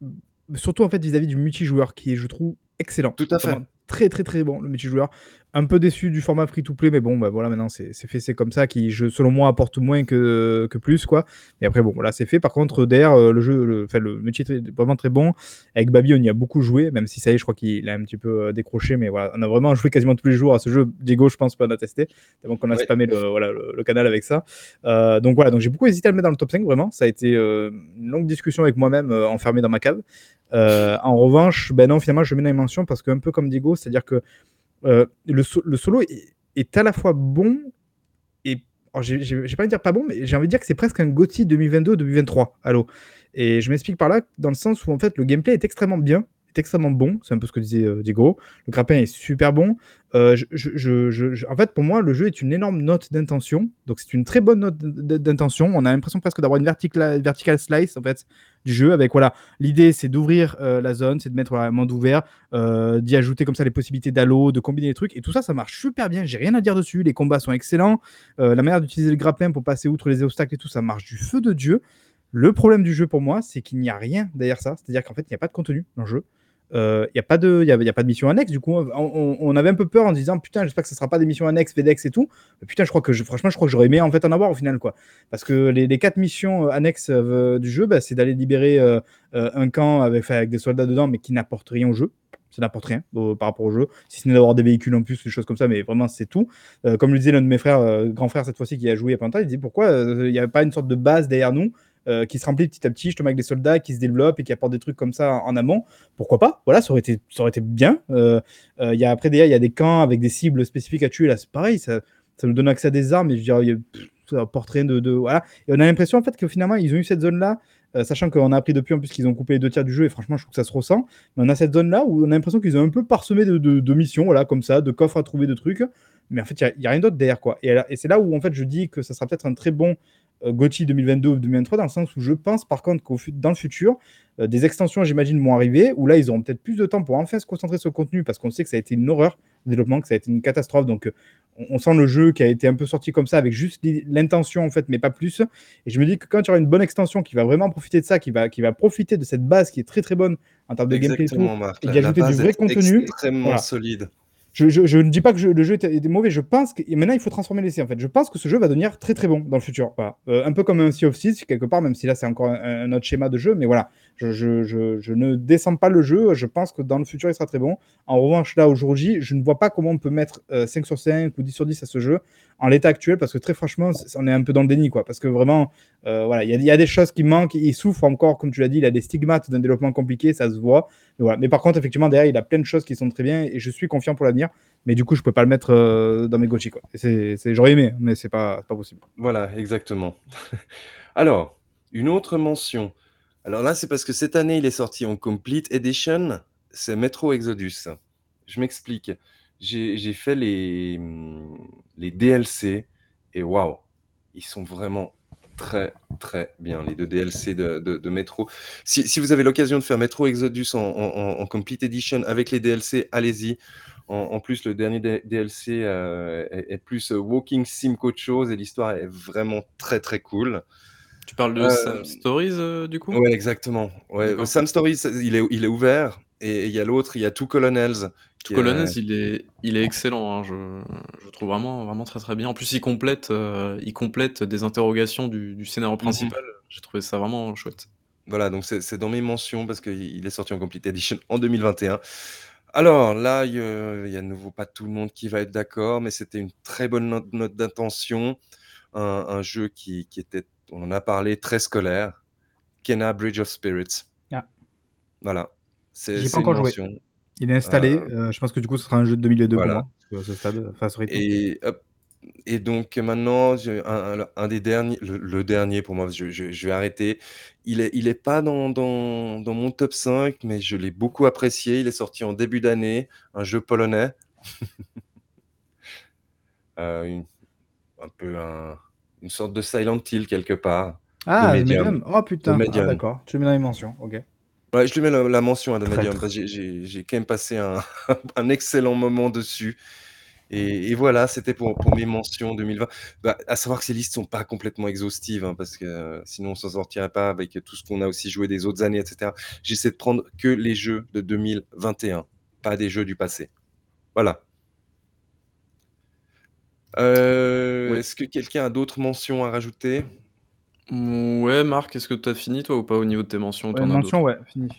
surtout en fait vis-à-vis -vis du multijoueur qui est, je trouve, excellent. Tout à fait. Très très très bon le multijoueur. Un peu déçu du format free-to-play, mais bon, bah voilà, maintenant c'est fait, c'est comme ça, qui, je, selon moi, apporte moins que, que plus, quoi. Et après, bon, voilà, c'est fait. Par contre, derrière, euh, le jeu, le, enfin, le métier est vraiment très bon. Avec Babi, on y a beaucoup joué, même si ça y est, je crois qu'il a un petit peu euh, décroché, mais voilà, on a vraiment joué quasiment tous les jours à ce jeu. Diego, je pense, pas a testé. Donc, on a spammé le, voilà, le, canal avec ça. Euh, donc, voilà, donc j'ai beaucoup hésité à le mettre dans le top 5, vraiment. Ça a été une longue discussion avec moi-même, enfermé dans ma cave. en revanche, ben non, finalement, je mets dans les mentions parce qu'un peu comme Diego, c'est-à-dire que euh, le, le, solo est, à la fois bon et. J'ai pas envie de dire pas bon, mais j'ai envie de dire que c'est presque un GOTY 2022-2023. Allô. Et je m'explique par là, dans le sens où en fait le gameplay est extrêmement bien, est extrêmement bon. C'est un peu ce que disait euh, Diego. Le grappin est super bon. Euh, je, en fait, pour moi, le jeu est une énorme note d'intention. Donc, c'est une très bonne note d'intention. On a l'impression presque d'avoir une vertical, vertical slice en fait du jeu. Avec voilà, l'idée, c'est d'ouvrir euh, la zone, c'est de mettre un monde ouvert, d'y ajouter comme ça les possibilités d'allo, de combiner les trucs. Et tout ça, ça marche super bien. J'ai rien à dire dessus. Les combats sont excellents. la manière d'utiliser le grappin pour passer outre les obstacles et tout, ça marche du feu de dieu. Le problème du jeu pour moi, c'est qu'il n'y a rien derrière ça. C'est-à-dire qu'en fait, il n'y a pas de contenu dans le jeu. Il euh, n'y a, pas de, y y a pas de mission annexe. Du coup, on, avait un peu peur en disant Putain, j'espère que ce sera pas des missions annexes, FedEx et tout. putain, je crois que franchement, je crois que j'aurais aimé en fait en avoir au final. quoi. Parce que les, quatre missions euh, annexes euh, du jeu, bah, c'est d'aller libérer un camp avec, avec des soldats dedans, mais qui n'apportent rien au jeu ça n'apporte rien par rapport au jeu, si ce n'est d'avoir des véhicules en plus, des choses comme ça, mais vraiment c'est tout. comme le disait l'un de mes frères, grand frère cette fois-ci qui a joué il y il dit pourquoi il n'y avait pas une sorte de base derrière nous euh, qui se remplit petit à petit, justement avec des soldats qui se développent et qui apportent des trucs comme ça en, amont. Pourquoi pas? Voilà, ça aurait été, ça aurait été bien. Euh, euh, y a, après, il y a des camps avec des cibles spécifiques à tuer. Là, c'est pareil, ça, ça nous donne accès à des armes, et je ça apporte rien de, Voilà. Et on a l'impression en fait que finalement, ils ont eu cette zone-là. sachant qu'on a appris depuis en plus qu'ils ont coupé les deux tiers du jeu et franchement je trouve que ça se ressent mais on a cette zone là où on a l'impression qu'ils ont un peu parsemé de, missions voilà comme ça de coffres à trouver de trucs mais en fait il n'y a, rien d'autre derrière quoi et, et c'est là où en fait je dis que ça sera peut-être un très bon euh, Gauthier 2022 ou 2023, dans le sens où je pense par contre qu'au dans le futur, euh, des extensions, j'imagine, vont arriver, où là, ils auront peut-être plus de temps pour enfin se concentrer sur le contenu, parce qu'on sait que ça a été une horreur, le développement, que ça a été une catastrophe. Donc, euh, on, sent le jeu qui a été un peu sorti comme ça, avec juste l'intention, en fait, mais pas plus. Et je me dis que quand il y aura une bonne extension qui va vraiment profiter de ça, qui va, qui va profiter de cette base qui est très très bonne en termes de gameplay et tout, et qui ajouter du vrai contenu. Extrêmement solide je, ne dis pas que le jeu est, mauvais, je pense que maintenant il faut transformer l'essai en fait. Je pense que ce jeu va devenir très très bon dans le futur. Euh, un peu comme un Sea of quelque part, même si là c'est encore un, autre schéma de jeu, mais voilà, je, je, ne descends pas le jeu, je pense que dans le futur il sera très bon. En revanche, là aujourd'hui, je ne vois pas comment on peut mettre 5 euh, sur 5 ou 10 sur 10 à ce jeu en l'état actuel, parce que très franchement, on est un peu dans le déni, quoi. Parce que vraiment, euh, voilà, il y, a des choses qui manquent, il souffre encore, comme tu l'as dit, il a des stigmates d'un développement compliqué, ça se voit. Mais, par contre, effectivement, derrière, il a plein de choses qui sont très bien et je suis confiant pour l'avenir. Mais du coup, je peux pas le mettre euh, dans mes Gochi, quoi. J'aurais aimé, mais c'est pas, pas possible. Voilà, exactement. Alors, une autre mention. Alors là, c'est parce que cette année, il est sorti en Complete Edition. C'est Metro Exodus. Je m'explique j'ai fait les, mmh, les DLC et waouh, ils sont vraiment très très bien, les deux DLC de, de, Metro. Si, si, vous avez l'occasion de faire Metro Exodus en, en, Complete Edition avec les DLC, allez-y. En, plus, le dernier DLC euh, est, plus euh, Walking Sim qu'autre chose et l'histoire est vraiment très très cool. Tu parles de euh, Sam Stories du coup? Ouais, exactement. Ouais, Sam Stories, il est, il est ouvert. Et il y a l'autre, il y a Two Colonels. Two Colonels, il, est, il est excellent. Hein, je, je, trouve vraiment, vraiment très très bien. En plus, il complète, euh, il complète des interrogations du, du scénario mhm. principal. J'ai trouvé ça vraiment chouette. Voilà, donc c'est dans mes mentions parce qu'il est sorti en Complete Edition en 2021. Alors là, il y, a, de nouveau pas tout le monde qui va être d'accord, mais c'était une très bonne note, d'intention. Un, un, jeu qui, qui, était, on en a parlé, très scolaire. Kena Bridge of Spirits. Ah. Voilà. J'ai pas encore joué. Il est installé. Euh, euh, je pense que du coup, ce sera un jeu de 2002 pour moi. et, et donc maintenant, un, un, des derniers, le, dernier pour moi, je, je, vais arrêter. Il est, il est pas dans, dans, dans mon top 5, mais je l'ai beaucoup apprécié. Il est sorti en début d'année, un jeu polonais. Euh, un peu un, une sorte de Silent Hill quelque part. Ah, Medium. Oh putain, ah, d'accord. Tu mets dans les mentions, ok. Ouais, je lui mets la, mention à parce que j'ai quand même passé un, un excellent moment dessus. Et, voilà, c'était pour, pour, mes mentions 2020. Bah, à savoir que ces listes sont pas complètement exhaustives, hein, parce que euh, sinon on s'en sortirait pas avec tout ce qu'on a aussi joué des autres années, etc. J'essaie de prendre que les jeux de 2021, pas des jeux du passé. Voilà. Euh, est-ce que quelqu'un a d'autres mentions à rajouter? Ouais, Marc, est-ce que tu as fini toi ou pas au niveau de tes mentions? Ouais, mention, ouais, fini.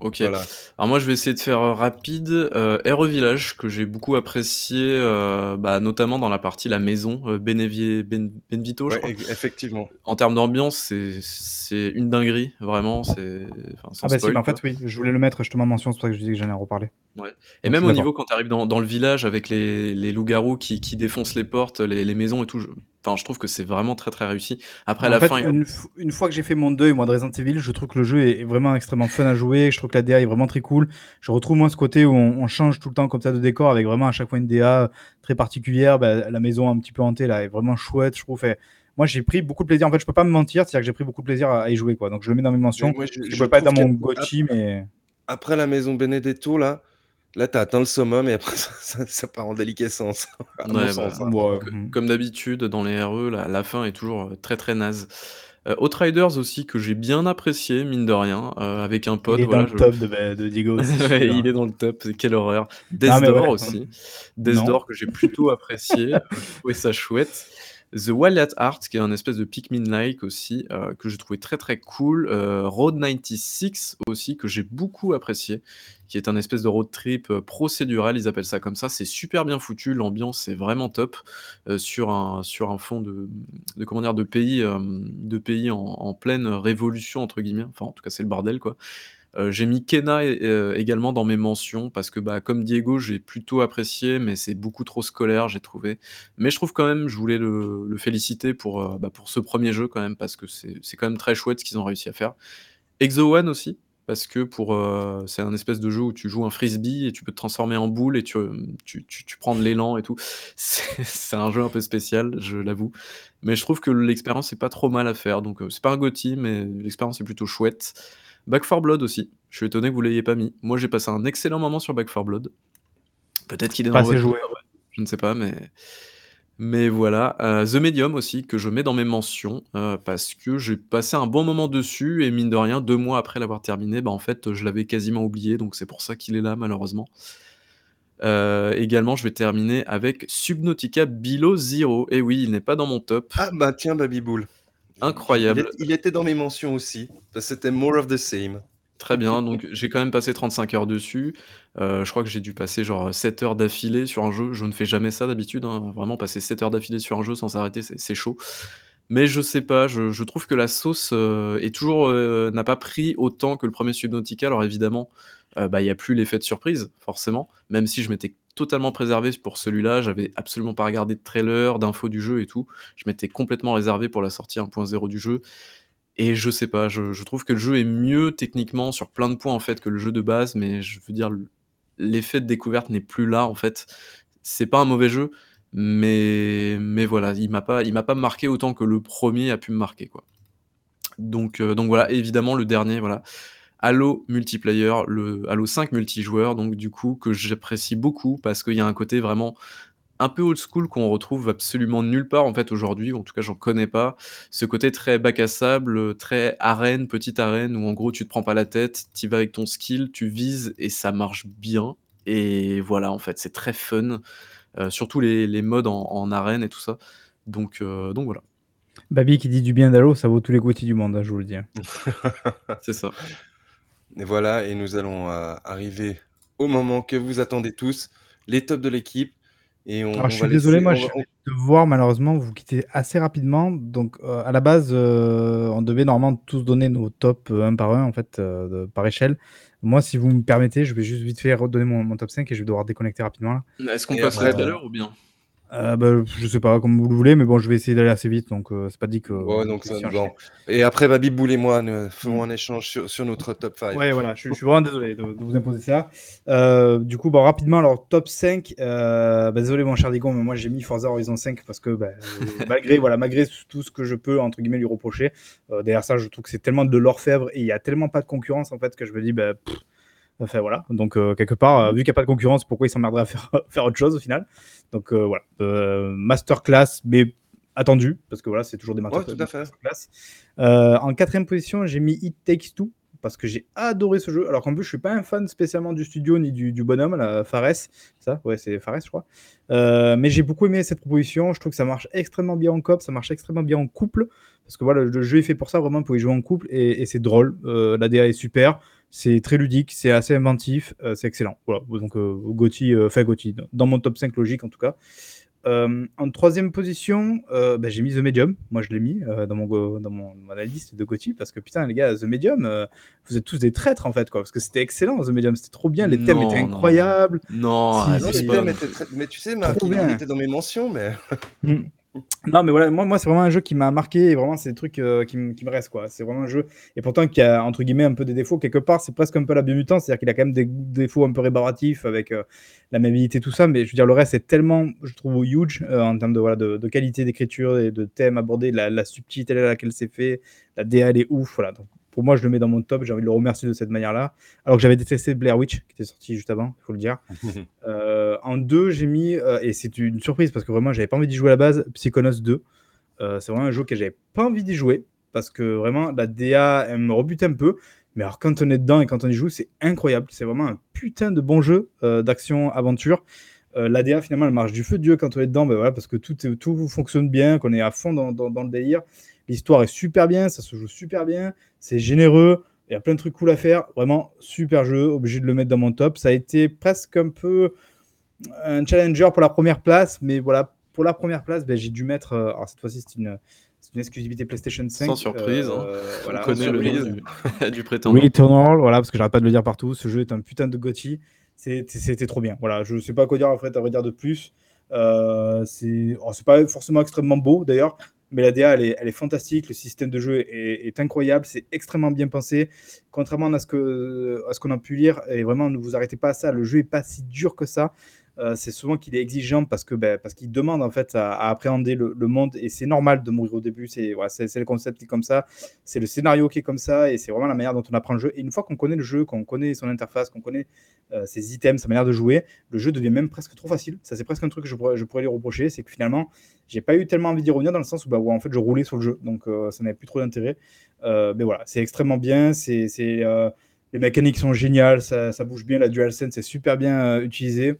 OK. Alors moi, je vais essayer de faire, euh, rapide, heu, RE Village que j'ai beaucoup apprécié, euh, bah, notamment dans la partie la maison, euh, Benevier Ben Benvito, je crois. effectivement. En termes d'ambiance, c'est c'est une dinguerie, vraiment, c'est Ah bah si, bah, en fait, oui, je voulais le mettre justement en mention, c'est pour ça que je disais que j'allais en reparler. Ouais et même au niveau quand tu arrives dans dans le village avec les les loups-garous qui qui défoncent les portes, les les maisons et tout, Enfin, je trouve que c'est vraiment très très réussi. Après, la fin. Une, fois que j'ai fait mon deuil, moi, de Resident Evil, je trouve que le jeu est vraiment extrêmement fun à jouer. Je trouve que la DA est vraiment très cool. Je retrouve moi ce côté où on, change tout le temps comme ça de décor avec vraiment à chaque fois une DA très particulière. Bah, la maison un petit peu hantée là est vraiment chouette, je trouve. moi, j'ai pris beaucoup de plaisir. En fait, je peux pas me mentir, c'est-à-dire que j'ai pris beaucoup de plaisir à, y jouer, quoi. Donc, je le mets dans mes mentions. je, peux pas être dans mon Gochi, mais. Après la maison Benedetto, là, Là, tu as atteint le summum et après, ça, part en déliquescence. Bah, mm. Comme d'habitude, dans les RE, la, fin est toujours euh, très très naze. Euh, Outriders aussi, que j'ai bien apprécié, mine de rien, euh, avec un pote. Il est dans le top de, Diego. il est dans le top, quelle horreur. Death Door aussi. Death Door que j'ai plutôt apprécié. Oui, ça chouette. The Wild at Heart, qui est un espèce de Pikmin-like aussi, euh, que j'ai trouvé très très cool. Euh, Road 96 aussi, que j'ai beaucoup apprécié, qui est un espèce de road trip euh, procédural, ils appellent ça comme ça. C'est super bien foutu, l'ambiance est vraiment top sur, un, sur un fond de, comment dire, de pays, de pays en, en, pleine révolution, entre guillemets. Enfin, en tout cas, c'est le bordel, quoi. Euh, j'ai mis Kena euh, également dans mes mentions parce que, bah, comme Diego, j'ai plutôt apprécié, mais c'est beaucoup trop scolaire, j'ai trouvé. Mais je trouve quand même, je voulais le, féliciter pour, euh, bah, pour ce premier jeu quand même, parce que c'est quand même très chouette ce qu'ils ont réussi à faire. Exo One aussi, parce que pour, c'est un espèce de jeu où tu joues un frisbee et tu peux te transformer en boule et tu, tu tu prends de l'élan et tout. C'est un jeu un peu spécial, je l'avoue, mais je trouve que l'expérience est pas trop mal à faire, donc c'est pas un GOTY, mais l'expérience est plutôt chouette. Back 4 Blood aussi, je suis étonné que vous l'ayez pas mis. Moi, j'ai passé un excellent moment sur Back 4 Blood. Peut-être qu'il est dans votre joué, je ne sais pas, mais mais voilà, euh, The Medium aussi, que je mets dans mes mentions, euh, parce que j'ai passé un bon moment dessus et mine de rien, deux mois après l'avoir terminé, bah, en fait, je l'avais quasiment oublié, donc c'est pour ça qu'il est là malheureusement. Euh, également, je vais terminer avec Subnautica Below Zero. Et oui, il n'est pas dans mon top. Ah bah tiens, Babybull. Incroyable. Il, était dans mes mentions aussi, c'était more of the same. Très bien, donc j'ai quand même passé 35 heures dessus. Euh, je crois que j'ai dû passer genre 7 heures d'affilée sur un jeu. Je ne fais jamais ça d'habitude, hein. Vraiment passer 7 heures d'affilée sur un jeu sans s'arrêter, c'est chaud. Mais je sais pas, je trouve que la sauce, euh, est toujours, euh, n'a pas pris autant que le premier Subnautica. Alors évidemment, bah, il y a plus l'effet de surprise, forcément, même si je m'étais totalement préservé pour celui-là. J'avais absolument pas regardé de trailer, d'infos du jeu et tout. Je m'étais complètement réservé pour la sortie 1.0 du jeu et je sais pas, je trouve que le jeu est mieux techniquement sur plein de points, en fait, que le jeu de base, mais je veux dire, l'effet de découverte n'est plus là, en fait. C'est pas un mauvais jeu, mais mais voilà, il m'a pas m'a pas marqué autant que le premier a pu me marquer, quoi. Donc euh, donc voilà, évidemment, le dernier, voilà, Halo Multiplayer, le Halo 5 multijoueur, donc du coup, que j'apprécie beaucoup parce qu'il y a un côté vraiment un peu old school qu'on retrouve absolument nulle part en fait aujourd'hui, en tout cas j'en connais pas. Ce côté très bac à sable, très arène, petite arène, où en gros tu te prends pas la tête, tu vas avec ton skill, tu vises et ça marche bien. Et voilà, en fait, c'est très fun. Euh, surtout les, les modes en, arène et tout ça. Donc, euh, donc voilà. Babi qui dit du bien d'Halo, ça vaut tous les côtés du monde, hein, je vous le dis. Hein. c'est ça. Et voilà, et nous allons euh, arriver au moment que vous attendez tous, les tops de l'équipe. Alors, je suis désolé, moi, je vais devoir malheureusement vous quitter assez rapidement. Donc, euh, à la base, euh, on devait normalement tous donner nos tops euh, un par un, en fait, par échelle. Moi, si vous me permettez, je vais juste vite faire redonner mon, mon top 5 et je vais devoir déconnecter rapidement Est-ce qu'on passerait tout à l'heure ou bien? Euh, bah, je sais pas, comme vous le voulez, mais bon, je vais essayer d'aller assez vite, donc euh, c'est pas dit que. Ouais, donc ça, bon. Et après, Babi Boule et moi, nous faisons un échange sur, sur, notre top 5. Ouais, voilà, je, suis vraiment désolé de, vous imposer ça. Euh, du coup, bon, rapidement, alors top 5. Euh, bah, désolé, mon cher Digon, mais moi j'ai mis Forza Horizon 5 parce que bah, euh, malgré, voilà, malgré tout ce que je peux, entre guillemets, lui reprocher, derrière ça, je trouve que c'est tellement de l'orfèvre et il y a tellement pas de concurrence en fait que je me dis, bah, Enfin voilà, donc quelque part, vu qu'il n'y a pas de concurrence, pourquoi il s'emmerderait à faire, faire autre chose au final? Donc euh, voilà, euh, masterclass, mais attendu, parce que voilà, c'est toujours des masterclass. Euh, en quatrième position, j'ai mis It Takes Two, parce que j'ai adoré ce jeu. Alors qu'en plus, je suis pas un fan spécialement du studio ni du, bonhomme, la Fares. Ça, ouais, c'est Fares, je crois. mais j'ai beaucoup aimé cette proposition. Je trouve que ça marche extrêmement bien en coop, ça marche extrêmement bien en couple. Parce que voilà, le jeu est fait pour ça, vraiment, pour y jouer en couple. Et, c'est drôle. Euh, L'ADA est super. C'est très ludique, c'est assez inventif, euh, c'est excellent. Voilà, donc euh, Gauthier, euh, fait Gauthier, dans mon top 5 logique en tout cas. en troisième position, bah, j'ai mis The Medium. Moi, je l'ai mis dans, mon, dans mon, liste de Gauthier parce que putain, les gars, The Medium, vous êtes tous des traîtres en fait, quoi. Parce que c'était excellent, The Medium, c'était trop bien. Les thèmes étaient incroyables. Non, mais tu sais, Marc, il était dans mes mentions, mais. Non, mais voilà, moi, moi c'est vraiment un jeu qui m'a marqué et vraiment, c'est des trucs euh, qui, me restent, quoi. C'est vraiment un jeu, et pourtant, qui a, entre guillemets, un peu des défauts. Quelque part, c'est presque un peu la biomutant, c'est-à-dire qu'il a quand même des défauts un peu rébaratifs avec euh, la tout ça, mais je veux dire, le reste est tellement, je trouve, huge euh, en termes de, voilà, de, qualité d'écriture et de thèmes abordés, la, subtilité à laquelle c'est fait, la DA, elle est ouf, voilà. Pour moi, je le mets dans mon top. J'ai envie de le remercier de cette manière-là. Alors que j'avais détesté Blair Witch, qui était sorti juste avant, il faut le dire. Euh, en deux, j'ai mis, euh, et c'est une surprise parce que vraiment, j'avais pas envie d'y jouer à la base, Psychonauts 2. Euh, c'est vraiment un jeu que j'avais pas envie d'y jouer parce que vraiment, la DA, elle me rebute un peu. Mais alors, quand on est dedans et quand on y joue, c'est incroyable. C'est vraiment un putain de bon jeu d'action-aventure. la DA, finalement, elle marche du feu de Dieu quand on est dedans, ben voilà, parce que tout, tout fonctionne bien, qu'on est à fond dans, dans le délire. L'histoire est super bien, ça se joue super bien, c'est généreux, il y a plein de trucs cool à faire. Vraiment, super jeu, obligé de le mettre dans mon top. Ça a été presque un peu un challenger pour la première place, mais voilà, pour la première place, ben, j'ai dû mettre. Euh, alors cette fois-ci, c'est une, une, exclusivité PlayStation 5. Sans surprise, hein. euh, voilà, on connaît le du, du prétendant. Oui, Eternal, voilà, parce que j'arrête pas de le dire partout. Ce jeu est un putain de Gotti. C'était trop bien. Voilà, je sais pas quoi dire en fait, à vrai dire de plus. Euh, c'est oh, pas forcément extrêmement beau d'ailleurs, mais la DA, elle est, fantastique. Le système de jeu est, incroyable. C'est extrêmement bien pensé. Contrairement à ce qu'on a pu lire, et vraiment, ne vous arrêtez pas à ça. Le jeu est pas si dur que ça. Euh, c'est souvent qu'il est exigeant parce que ben, parce qu'il demande en fait à, appréhender le, monde et c'est normal de mourir au début. C'est c'est le concept qui est comme ça, c'est le scénario qui est comme ça et c'est vraiment la manière dont on apprend le jeu. Et une fois qu'on connaît le jeu, qu'on connaît son interface, qu'on connaît euh, ses items, sa manière de jouer, le jeu devient même presque trop facile. Ça c'est presque un truc que je pourrais, je lui reprocher, c'est que finalement j'ai pas eu tellement envie d'y revenir dans le sens où, bah, en fait je roulais sur le jeu, donc euh, ça n'avait plus trop d'intérêt. mais voilà, c'est extrêmement bien, c'est les mécaniques sont géniales, ça, ça, bouge bien, la DualSense c'est super bien utilisé.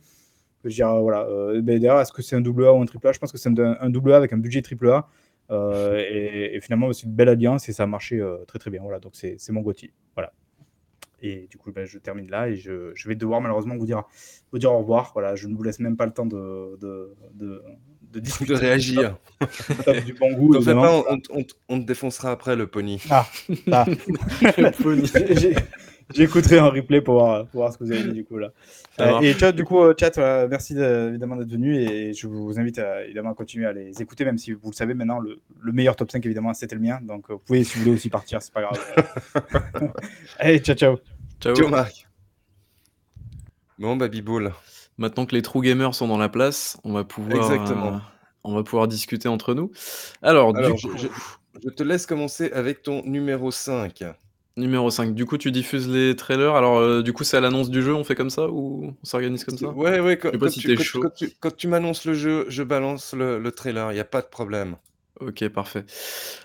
Je veux dire, voilà. Euh, ben, d'ailleurs, est-ce que c'est un double A ou un triple A? Je pense que c'est un, double A avec un budget triple A. Euh, et, finalement, c'est une belle alliance et ça a marché euh, très très bien. Voilà, donc c'est mon Gauthier. Voilà. Et du coup, ben, je termine là et je, je, vais devoir malheureusement vous dire, vous dire au revoir. Voilà, je ne vous laisse même pas le temps de, de, de, de, de réagir. du bon goût. Pas, on, on, te défoncera après le pony. Ah, ah. le pony. J'écouterai en replay pour voir, pour voir, ce que vous avez dit du coup là. Euh, et chat, du coup, euh, chat, merci évidemment d'être venu et je vous invite à, évidemment à continuer à les écouter, même si vous le savez maintenant, le, le meilleur top 5 évidemment c'était le mien. Donc vous pouvez, si vous voulez aussi partir, c'est pas grave. Allez, ciao, ciao. Ciao, ciao Marc. Bon, Baby Ball. Maintenant que les true gamers sont dans la place, on va pouvoir, Exactement. Euh, on va pouvoir discuter entre nous. Alors, du coup... je, je te laisse commencer avec ton numéro 5. Numéro 5. Du coup, tu diffuses les trailers. Alors, euh, du coup, c'est à l'annonce du jeu, on fait comme ça ou on s'organise comme ça Ouais, ouais, quand, tu, m'annonces le jeu, je balance le, le trailer, il n'y a pas de problème. Ok, parfait.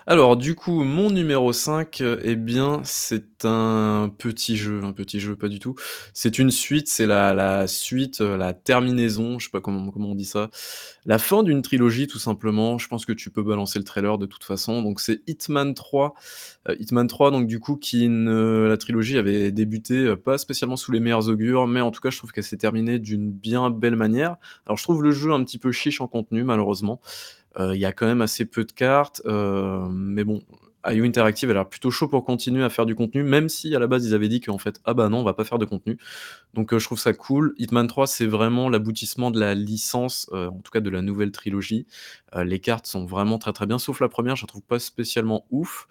Alors, du coup, mon numéro 5, eh bien, c'est un petit jeu, un petit jeu, pas du tout. C'est une suite, c'est la, la suite, euh, la terminaison, je sais pas comment, comment on dit ça. La fin d'une trilogie, tout simplement. Je pense que tu peux balancer le trailer de toute façon. Donc, c'est Hitman 3. Euh, Hitman 3, donc, du coup, qui la trilogie avait débuté euh, pas spécialement sous les meilleurs augures, mais en tout cas, je trouve qu'elle s'est terminée d'une bien belle manière. Alors, je trouve le jeu un petit peu chiche en contenu, malheureusement. Euh, il y a quand même assez peu de cartes, euh, mais bon, IO Interactive a l'air plutôt chaud pour continuer à faire du contenu, même si à la base ils avaient dit qu'en fait, ah bah non, on va pas faire de contenu. Donc euh, je trouve ça cool. Hitman 3, c'est vraiment l'aboutissement de la licence, en tout cas de la nouvelle trilogie. les cartes sont vraiment très très bien, sauf la première, je la trouve pas spécialement ouf.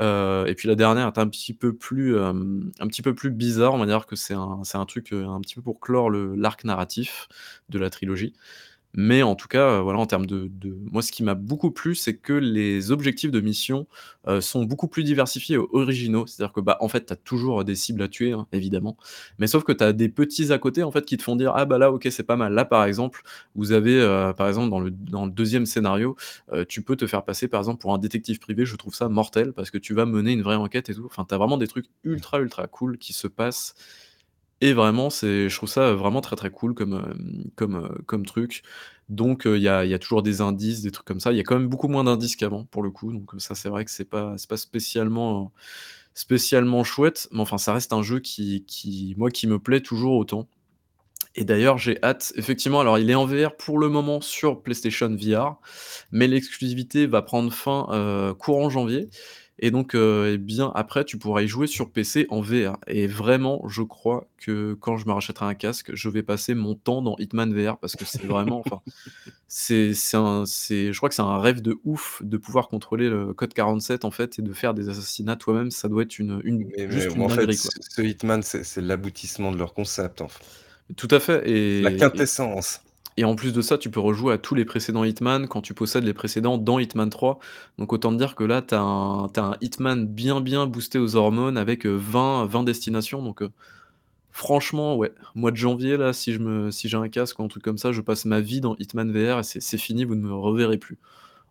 et puis la dernière est un petit peu plus, un petit peu plus bizarre. On va dire que c'est un, un truc un petit peu pour clore l'arc narratif de la trilogie. Mais en tout cas, euh, voilà, en termes de, moi, ce qui m'a beaucoup plu, c'est que les objectifs de mission euh, sont beaucoup plus diversifiés et originaux. C'est-à-dire que, bah, en fait, tu toujours des cibles à tuer, hein, évidemment. Mais sauf que tu as des petits à côté, en fait, qui te font dire Ah, bah là, ok, c'est pas mal. Là, par exemple, vous avez, euh, par exemple, dans le, deuxième scénario, tu peux te faire passer, par exemple, pour un détective privé. Je trouve ça mortel parce que tu vas mener une vraie enquête et tout. Enfin, tu vraiment des trucs ultra, ultra cool qui se passent et vraiment, je trouve ça, vraiment très, très cool comme, comme, comme truc. Donc il y a y a toujours des indices, des trucs comme ça. Il y a quand même beaucoup moins d'indices qu'avant, pour le coup, donc ça, c'est vrai que c'est pas pas spécialement, spécialement chouette, mais enfin, ça reste un jeu qui qui moi, qui me plaît toujours autant. Et d'ailleurs, j'ai hâte effectivement, alors il est en VR pour le moment sur PlayStation VR, mais l'exclusivité va prendre fin, courant janvier et donc, euh, eh bien, après, tu pourras y jouer sur PC en VR. Et vraiment, je crois que quand je me rachèterai un casque, je vais passer mon temps dans Hitman VR parce que c'est vraiment, enfin, c'est, je crois que c'est un rêve de ouf de pouvoir contrôler le code 47 en fait et de faire des assassinats toi-même. Ça doit être une, une juste une en fait, ce Hitman, c'est, l'aboutissement de leur concept. Enfin. Tout à fait. Et, La quintessence. Et en plus de ça, tu peux rejouer à tous les précédents Hitman quand tu possèdes les précédents dans Hitman 3. Donc autant te dire que là, tu as, un Hitman bien bien boosté aux hormones avec 20, euh, 20 destinations. Donc euh, franchement, ouais, mois de janvier, là, si, me, si j'ai un casque ou un truc comme ça, je passe ma vie dans Hitman VR et c'est fini, vous ne me reverrez plus.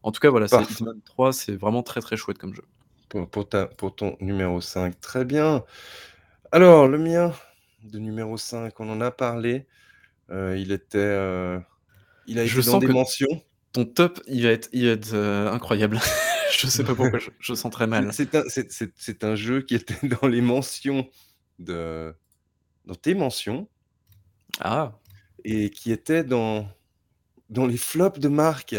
En tout cas, voilà, c'est Hitman 3, c'est vraiment très très chouette comme jeu. Pour, pour, ta, pour ton numéro 5, très bien. Alors, le mien de numéro 5, on en a parlé. Euh, il était, euh, il a été dans des mentions. ton top, il va être il va être, euh, incroyable. Je sais pas pourquoi, je sens très mal. C'est un c'est un jeu qui était dans les mentions de dans tes mentions Ah! et qui était dans dans les flops de Marc.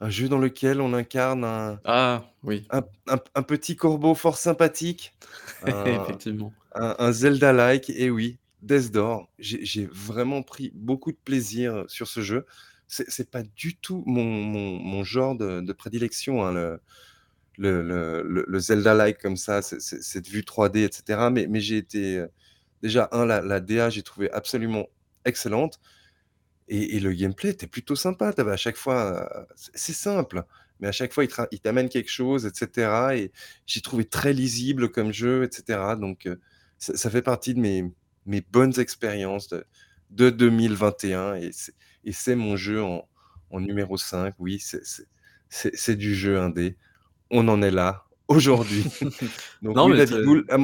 Un jeu dans lequel on incarne un Ah! Oui. un petit corbeau fort sympathique, Effectivement. un Zelda-like et oui. Death j'ai vraiment pris beaucoup de plaisir sur ce jeu. c'est pas du tout mon genre de prédilection, hein, le Zelda-like comme ça, cette vue 3D et cetera, mais j'ai été, déjà un la DA, j'ai trouvé absolument excellente et le gameplay était plutôt sympa. Avais à chaque fois, c'est simple, mais à chaque fois, il t'amène quelque chose et cetera et j'ai trouvé très lisible comme jeu et cetera, donc ça fait partie de mes mes bonnes expériences de de 2021 et c'est et c'est mon jeu en en numéro 5. Oui, c'est c'est du jeu indé. On en est là, aujourd'hui. Donc Non, mais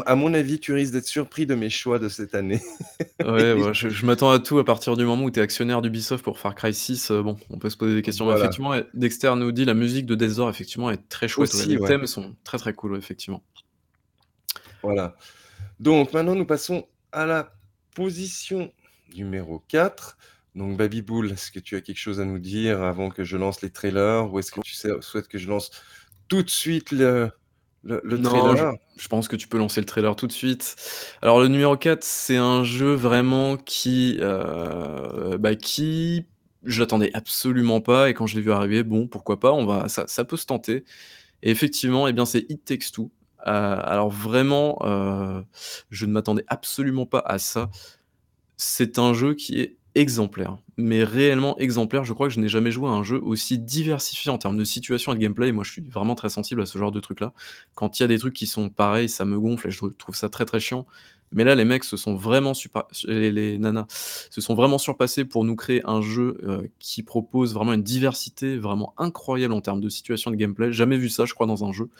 à mon avis, tu risques d'être surpris de mes choix de cette année. Ouais, je m'attends à tout à partir du moment où tu es actionnaire d'Ubisoft pour Far Cry 6, euh, bon, on peut se poser des questions. effectivement, Dexter nous dit: «La musique de Death effectivement, est très chouette, les thèmes sont très, très cool, effectivement. Voilà. Donc maintenant, nous passons à la position numéro 4. Donc Baby Bull, est-ce que tu as quelque chose à nous dire avant que je lance les trailers? Ou est-ce que tu souhaites que je lance tout de suite le le Non, je pense que tu peux lancer le trailer tout de suite. Alors le numéro 4, c'est un jeu vraiment qui, euh, bah, qui je l'attendais absolument pas et quand je l'ai vu arriver, bon, pourquoi pas, on va ça ça peut se tenter et effectivement, eh bien, c'est It Takes Two. Heu, alors vraiment, euh, je ne m'attendais absolument pas à ça. C'est un jeu qui est exemplaire, mais réellement exemplaire. Je crois que je n'ai jamais joué à un jeu aussi diversifié en termes de situation et de gameplay. Moi, je suis vraiment très sensible à ce genre de trucs-là. Quand il y a des trucs qui sont pareils, ça me gonfle et je trouve ça très très chiant. Mais là, les mecs se sont vraiment les, nanas se sont vraiment surpassés pour nous créer un jeu euh, qui propose vraiment une diversité vraiment incroyable en termes de situation et de gameplay. Jamais vu ça, je crois, dans un jeu.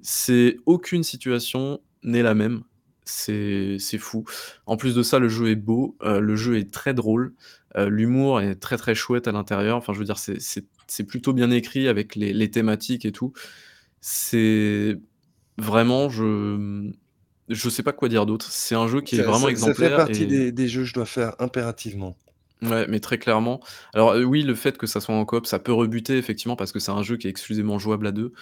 C'est aucune situation n'est la même c'est fou. En plus de ça, le jeu est beau, euh, le jeu est très drôle, euh, l'humour est très, très chouette à l'intérieur. Enfin, je veux dire, c'est plutôt bien écrit avec les thématiques et tout. C'est vraiment je je sais pas quoi dire d'autre. C'est un jeu qui est vraiment exemplaire ça fait partie des des jeux que je dois faire impérativement. Ouais, mais très clairement. Alors, euh, oui, le fait que ça soit en coop, ça peut rebuter effectivement parce que c'est un jeu qui est exclusivement jouable à deux.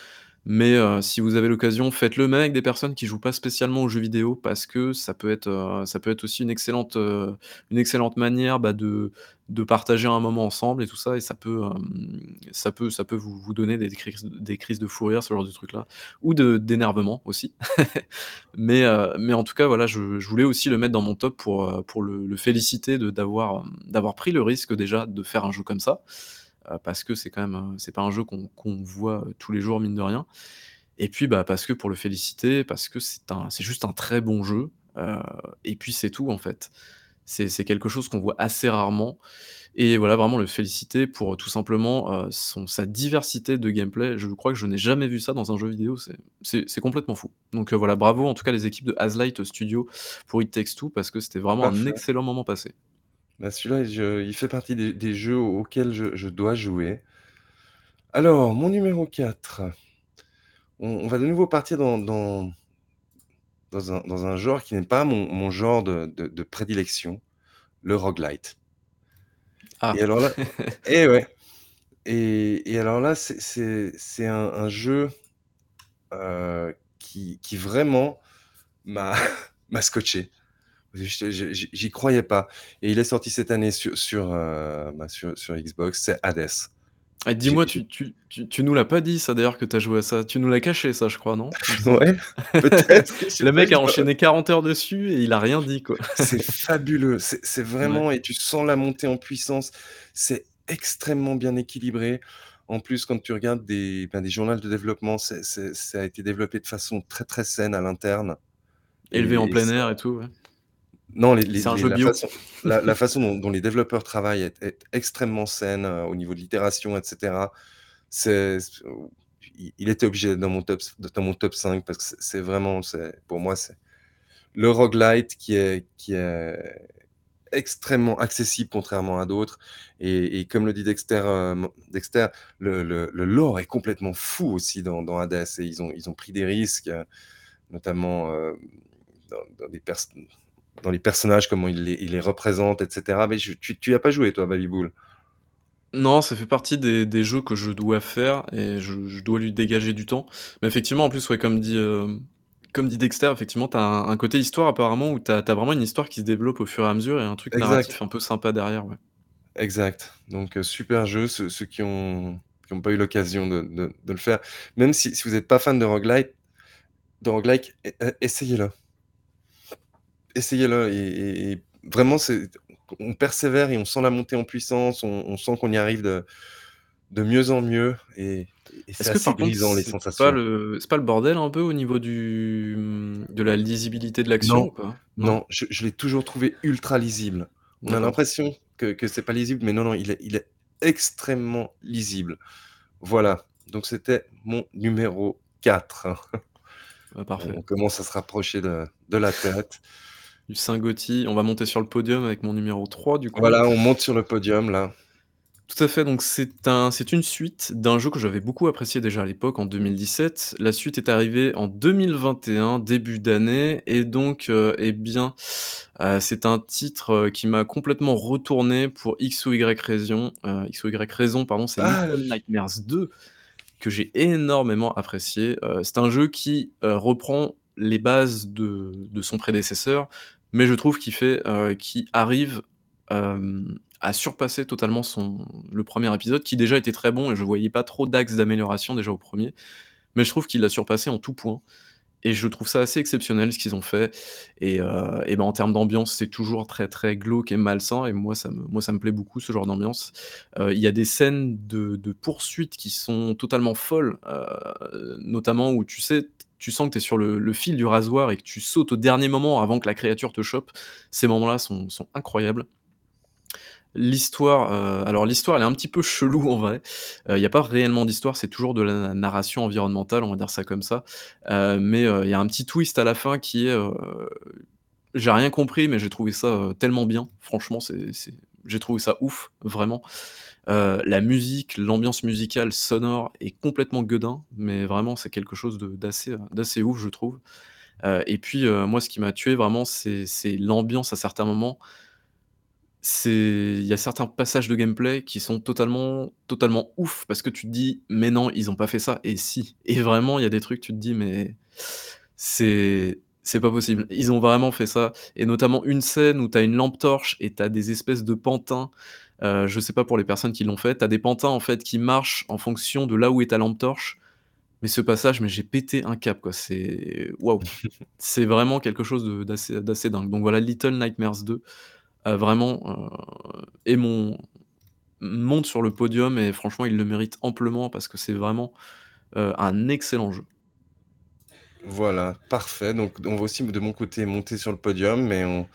Mais heu, si vous avez l'occasion, faites-le même avec des personnes qui jouent pas spécialement aux jeux vidéo parce que ça peut être, heu, ça peut être aussi une excellente, heu, une excellente manière, bah, de de partager un moment ensemble et tout ça et ça peut, ça peut ça peut vous vous donner des crises des crises de fou rire, ce genre de trucs-là ou d'énervement aussi. Mais mais en tout cas, voilà, je je voulais aussi le mettre dans mon top pour, pour le le féliciter d'avoir, d'avoir pris le risque déjà de faire un jeu comme ça. Euh, parce que c'est quand même, euh, c'est pas un jeu qu'on voit euh, tous les jours, mine de rien. Et puis, bah, parce que pour le féliciter, parce que c'est un c'est juste un très bon jeu, et puis c'est tout, en fait. C'est quelque chose qu'on voit assez rarement et voilà, vraiment le féliciter pour, tout simplement, son sa diversité de gameplay. Je crois que je n'ai jamais vu ça dans un jeu vidéo, c'est complètement fou. Donc, voilà, bravo en tout cas les équipes de Hazlight Studio pour It Takes Two parce que c'était vraiment un excellent moment passé. Bah, celui-là, il fait partie des jeux auxquels je dois jouer. Alors, mon numéro 4, on va de nouveau partir dans dans dans un genre qui n'est pas mon genre de prédilection, le roguelite. Ah! Et alors là et ouais et et alors là, c'est un jeu, euh, qui qui vraiment m'a m'a scotché. J'y croyais pas et il est sorti cette année sur sur, euh, bah, sur sur Xbox, c'est Hades. Eh, dis-moi, tu tu tu tu nous l'as pas dit ça d'ailleurs que tu as joué à ça? Tu nous l'as caché ça, je crois, non? Ouais, peut-être Le mec a enchaîné 40 heures dessus et il a rien dit, quoi. C'est fabuleux, c'est vraiment et tu sens la montée en puissance. C'est extrêmement bien équilibré. En plus, quand tu regardes des, ben, des journaux de développement, c'est ça a été développé de façon très, très saine à l'interne Élevé en plein air et tout, ouais. Non, les la façon la façon dont les développeurs travaillent est extrêmement saine, euh, au niveau de l'itération etc. C'est il était obligé d'être dans mon top dans mon top 5 parce que c'est vraiment c'est pour moi, c'est le roguelite qui est qui est extrêmement accessible contrairement à d'autres et comme le dit Dexter, euh, Dexter, le le le lore est complètement fou aussi dans dans Hades et ils ont ils ont pris des risques, notamment, euh, dans des personnes dans les personnages, comment il les, il les représente, etc. Mais tu, tu as pas joué, toi, Baby Bull Non, ça fait partie des, des, jeux que je dois faire et je, je, dois lui dégager du temps. Mais effectivement, en plus, ouais, comme dit, euh, comme dit Dexter, effectivement, tu as un, côté histoire apparemment où tu as, vraiment une histoire qui se développe au fur et à mesure et un truc narratif un peu sympa derrière. Ouais. Exact. Donc, super jeu, ceux ceux qui ont qui ont pas eu l'occasion de de de le faire. Même si si vous êtes pas fan de roguelite de roguelike, e e essayez-le. Essayez-le et et vraiment on persévère et on sent la montée en puissance, on on sent qu'on y arrive de de mieux en mieux et et c'est Est-ce que contre les c'est pas sensations. le c'est pas le bordel un peu au niveau du, de la lisibilité de l'action Non, pas? Non? non, je je l'ai toujours trouvé ultra lisible. On a l'impression que que c'est pas lisible, mais non, non, il est il est extrêmement lisible. Voilà, donc c'était mon numéro 4. Bah, On parfait. on commence à se rapprocher de de la tête. Du saint Gothie, on va monter sur le podium avec mon numéro 3 du coup. Voilà, on monte sur le podium là. Tout à fait, donc c'est un c'est une suite d'un jeu que j'avais beaucoup apprécié déjà à l'époque en 2017. La suite est arrivée en 2021, début d'année et donc, heu, et bien, heu, c'est un titre, heu, qui m'a complètement retourné pour X ou Y raison, X ou Y raison pardon, c'est Ah! Nightmares 2 que j'ai énormément apprécié. C'est un jeu qui, reprend les bases de de son prédécesseur, mais je trouve qu'il fait, heu, qu'il arrive, hem, à surpasser totalement son le 1er épisode qui déjà était très bon et je voyais pas trop d'axes d'amélioration déjà au 1er, mais je trouve qu'il l'a surpassé en tout point. Et je trouve ça assez exceptionnel ce qu'ils ont fait. Et heu, et ben, en termes d'ambiance, c'est toujours très, très glauque et malsain. Et moi ça me moi ça me plaît beaucoup ce genre d'ambiance. Il y a des scènes de de poursuite qui sont totalement folles, notamment où tu sais, tu sens que tu es sur le fil du rasoir et que tu sautes au dernier moment avant que la créature te chope. Ces moments-là sont incroyables. L'histoire, heu, alors l'histoire elle est un petit peu chelou en vrai, heu, il y a pas réellement d'histoire, c'est toujours de la narration environnementale, on va dire ça comme ça, heu, mais il y a un petit twist à la fin qui est, j'ai rien compris, mais j'ai trouvé ça, tellement bien. Franchement, c'est j'ai trouvé ça ouf, vraiment. Heu, la musique, l'ambiance musicale sonore est complètement gueudin, mais vraiment c'est quelque chose de d'assez, ouf je trouve. Heu, et puis, moi ce qui m'a tué vraiment c'est l'ambiance à certains moments. Il y a certains passages de gameplay qui sont totalement ouf parce que tu te dis: «Mais non, ils ont pas fait ça» et si et vraiment il y a des trucs tu te dis: «Mais c'est c'est pas possible». Ils ont vraiment fait ça et notamment une scène où tu as une lampe torche et tu as des espèces de pantins, heu, je sais pas pour les personnes qui l'ont fait, tu as des pantins en fait qui marchent en fonction de là où est ta lampe torche, mais ce passage, mais j'ai pété un câble quoi, c'est waouh! C'est vraiment quelque chose d'assez dingue. Donc voilà, Little Nightmares 2, heu, vraiment, est mon monte sur le podium et franchement il le mérite amplement parce que c'est vraiment, heu, un excellent jeu. Voilà, parfait, donc on va aussi de mon côté monter sur le podium, mais on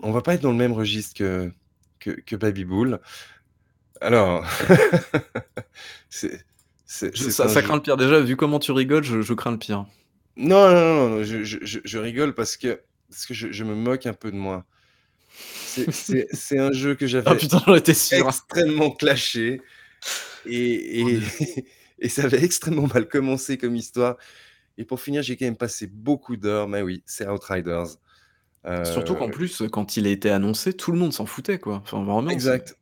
on va pas être dans le même registre que que que Baby Bull. Alors, c'est c'est ça ça craint le pire. Déjà vu comment tu rigoles, je je crains le pire. Non, non, non, non, je je je je rigole parce que parce que je me moque un peu de moi. C'est un jeu que Ah j'avais putain, sûr. extrêmement clashé et et ça avait extrêmement mal commencé comme histoire et pour finir, j'ai quand même passé beaucoup d'heures, mais oui, c'est Outriders. Surtout qu'en Heu plus, quand il a été annoncé, tout le monde s'en foutait quoi. Enfin vraiment Exact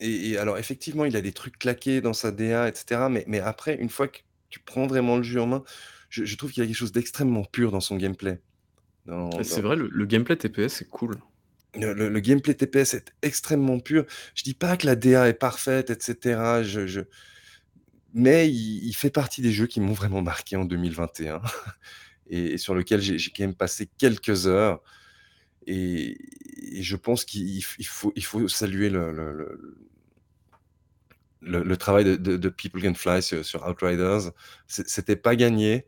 et et alors effectivement, il a des trucs claqués dans sa DA et cetera, mais mais après une fois que tu prends vraiment le jeu en main, je je trouve qu'il y a quelque chose d'extrêmement pur dans son gameplay. Dans c'est vrai, le le gameplay TPS c'est cool. Le le le gameplay TPS est extrêmement pur. Je dis pas que la DA est parfaite et cetera, je je mais il il fait partie des jeux qui m'ont vraiment marqué en 2021 et sur lequel j'ai quand même passé quelques heures et je pense qu'il faut saluer le travail de People Can Fly sur sur Outriders. C'était pas gagné.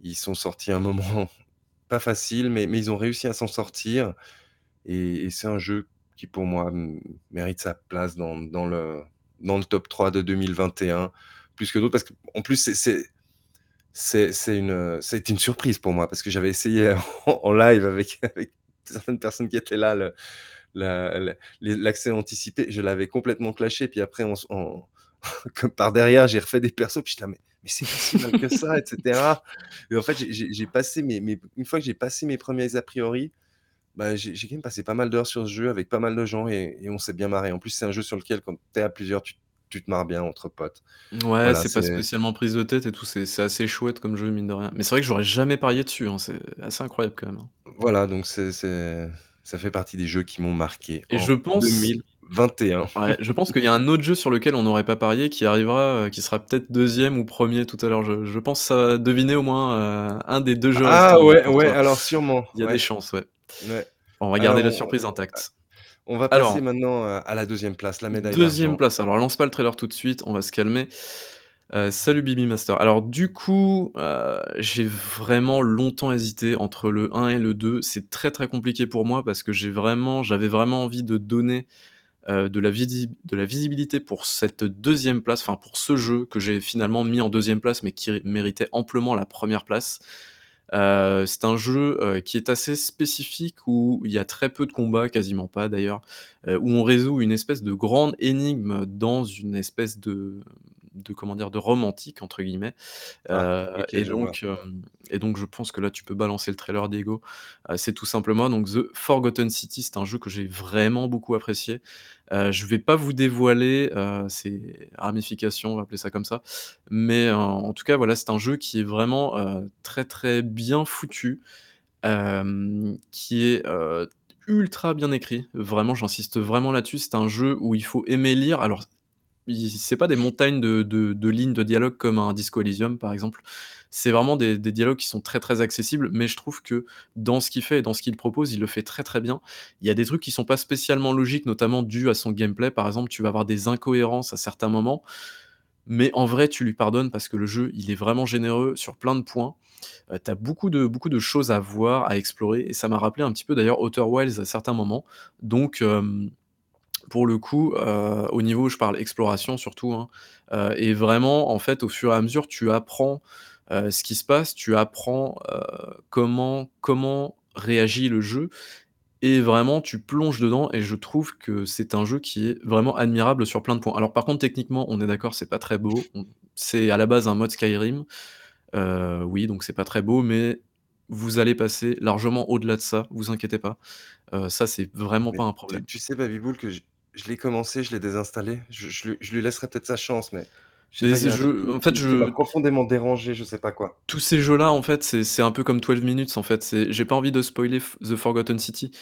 Ils sont sortis à un moment pas facile, mais ils ont réussi à s'en sortir et c'est un jeu qui pour moi mérite sa place dans le dans le top 3 de 2021 plus que d'autres parce qu'en plus c'est c'est une, été une surprise pour moi parce que j'avais essayé en live avec certaines personnes qui étaient là, l'accès anticipé, je l'avais complètement clashé. Puis après comme par derrière, j'ai refait des persos. Puis là: «Mais mais c'est si mal que ça» et cetera. Et en fait, j'ai passé mes une fois que j'ai passé mes 1ers a priori, bah, j'ai quand même passé pas mal d'heures sur ce jeu avec pas mal de gens et et on s'est bien marré. En plus, c'est un jeu sur lequel quand tu es à plusieurs, tu tu te marres bien entre potes. Ouais, Voilà, c'est pas spécialement prise de tête et tout, c'est assez chouette comme jeu mine de rien. Mais c'est vrai que j'aurais jamais parié dessus, hein, c'est assez incroyable quand même, hein. Voilà, donc c'est ça fait partie des jeux qui m'ont marqué Et en je pense 2021. 21. Ouais, je pense qu'il y a un autre jeu sur lequel on n'aurait pas parié qui arrivera, euh, qui sera peut-être deuxième ou premier tout à l'heure. Je, je pense à deviner au moins euh, un des deux jeux. Ah ouais, ouais, alors sûrement. Il y a des chances, ouais. ouais. on va garder la surprise intacte. On va passer maintenant à la deuxième place, la médaille. Deuxième place. Alors lance pas le trailer tout de suite, on va se calmer. Euh, salut Bibi Master. Alors du coup, euh, j'ai vraiment longtemps hésité entre le 1 et le 2. C'est très très compliqué pour moi parce que j'ai vraiment, j'avais vraiment envie de donner euh, de, la de la visibilité pour cette deuxième place, enfin pour ce jeu que j'ai finalement mis en deuxième place mais qui méritait amplement la première place. C'est un jeu qui est assez spécifique où il y a très peu de combats, quasiment pas d'ailleurs, où on résout une espèce de grande énigme dans une espèce de de comment dire de romantique entre guillemets ah, et donc et donc je pense que là tu peux balancer le trailer Diego c'est tout simplement donc The Forgotten City c'est un jeu que j'ai vraiment beaucoup apprécié je vais pas vous dévoiler ses ramifications on va appeler ça comme ça mais en tout cas voilà c'est un jeu qui est vraiment très très bien foutu qui est ultra bien écrit. Vraiment, j'insiste vraiment là-dessus. C'est un jeu où il faut aimer lire. Alors, c'est pas des montagnes de, lignes de dialogue comme un Disco Elysium, par exemple. C'est vraiment des, dialogues qui sont très très accessibles, mais je trouve que dans ce qu'il fait et dans ce qu'il propose, il le fait très très bien. Il y a des trucs qui sont pas spécialement logiques, notamment dus à son gameplay. Par exemple, tu vas avoir des incohérences à certains moments, mais en vrai, tu lui pardonnes parce que le jeu, il est vraiment généreux sur plein de points. Euh, tu as beaucoup de, beaucoup de choses à voir, à explorer, et ça m'a rappelé un petit peu d'ailleurs Outer Wilds à certains moments. Donc, euh, pour le coup, euh, au niveau où je parle exploration surtout, hein, euh, et vraiment, en fait, au fur et à mesure, tu apprends euh, ce qui se passe, tu apprends comment, comment réagit le jeu, et vraiment, tu plonges dedans, et je trouve que c'est un jeu qui est vraiment admirable sur plein de points. Alors, par contre, techniquement, on est d'accord, c'est pas très beau. C'est à la base un mode Skyrim. oui, donc c'est pas très beau, mais vous allez passer largement au-delà de ça, vous inquiétez pas. ça, c'est vraiment pas un problème. Tu, sais, Babybull, que je l'ai commencé, je l'ai désinstallé. Je, lui laisserai peut-être sa chance, mais. jeux, en fait, je profondément dérangé, je sais pas quoi. Tous ces jeux-là, en fait, c'est un peu comme 12 minutes. En fait, j'ai pas envie de spoiler The Forgotten City,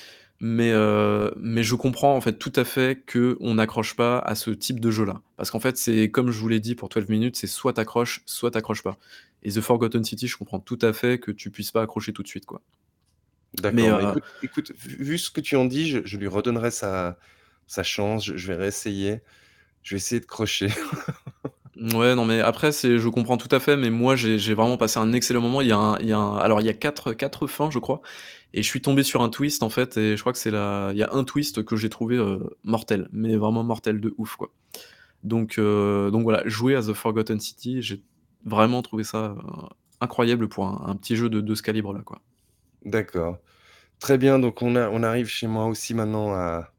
mais euh, mais je comprends en fait tout à fait que on n'accroche pas à ce type de jeu-là, parce qu'en fait, c'est comme je vous l'ai dit pour 12 minutes, c'est soit t'accroches, soit t'accroches pas. Et The Forgotten City, je comprends tout à fait que tu puisses pas accrocher tout de suite, quoi. D'accord. Euh, écoute, vu ce que tu en dis, je, je lui redonnerai sa ça change, je, vais réessayer. Je vais essayer de crocher. ouais, non, mais après, c'est, je comprends tout à fait, mais moi, j'ai, vraiment passé un excellent moment. Il y a un, il y a alors, il y a quatre, quatre fins, je crois, et je suis tombé sur un twist, en fait, et je crois que c'est la, il y a un twist que j'ai trouvé euh, mortel, mais vraiment mortel de ouf, quoi. Donc, euh, donc voilà, jouer à The Forgotten City, j'ai vraiment trouvé ça euh, incroyable pour un, petit jeu de, de ce calibre-là, quoi. D'accord. Très bien, donc on, a, on arrive chez moi aussi maintenant à,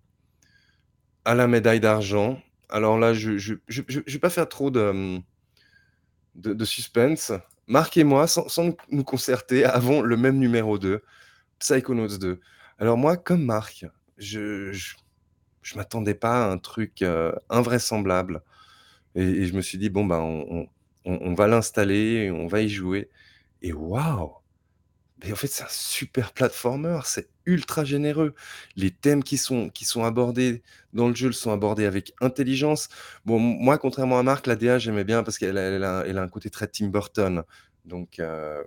à la médaille d'argent. Alors là, je ne vais pas faire trop de, de, suspense. Marc et moi, sans, nous concerter, avons le même numéro 2, Psychonauts 2. Alors moi, comme Marc, je je, m'attendais pas à un truc euh, invraisemblable. Et, je me suis dit, bon, ben, on, on va l'installer, on va y jouer. Et waouh en fait, c'est un super platformer, c'est ultra généreux. Les thèmes qui sont, qui sont abordés dans le jeu sont abordés avec intelligence. Bon, moi, contrairement à Marc, la DA, j'aimais bien parce qu'elle elle a, un côté très Tim Burton. Donc, euh,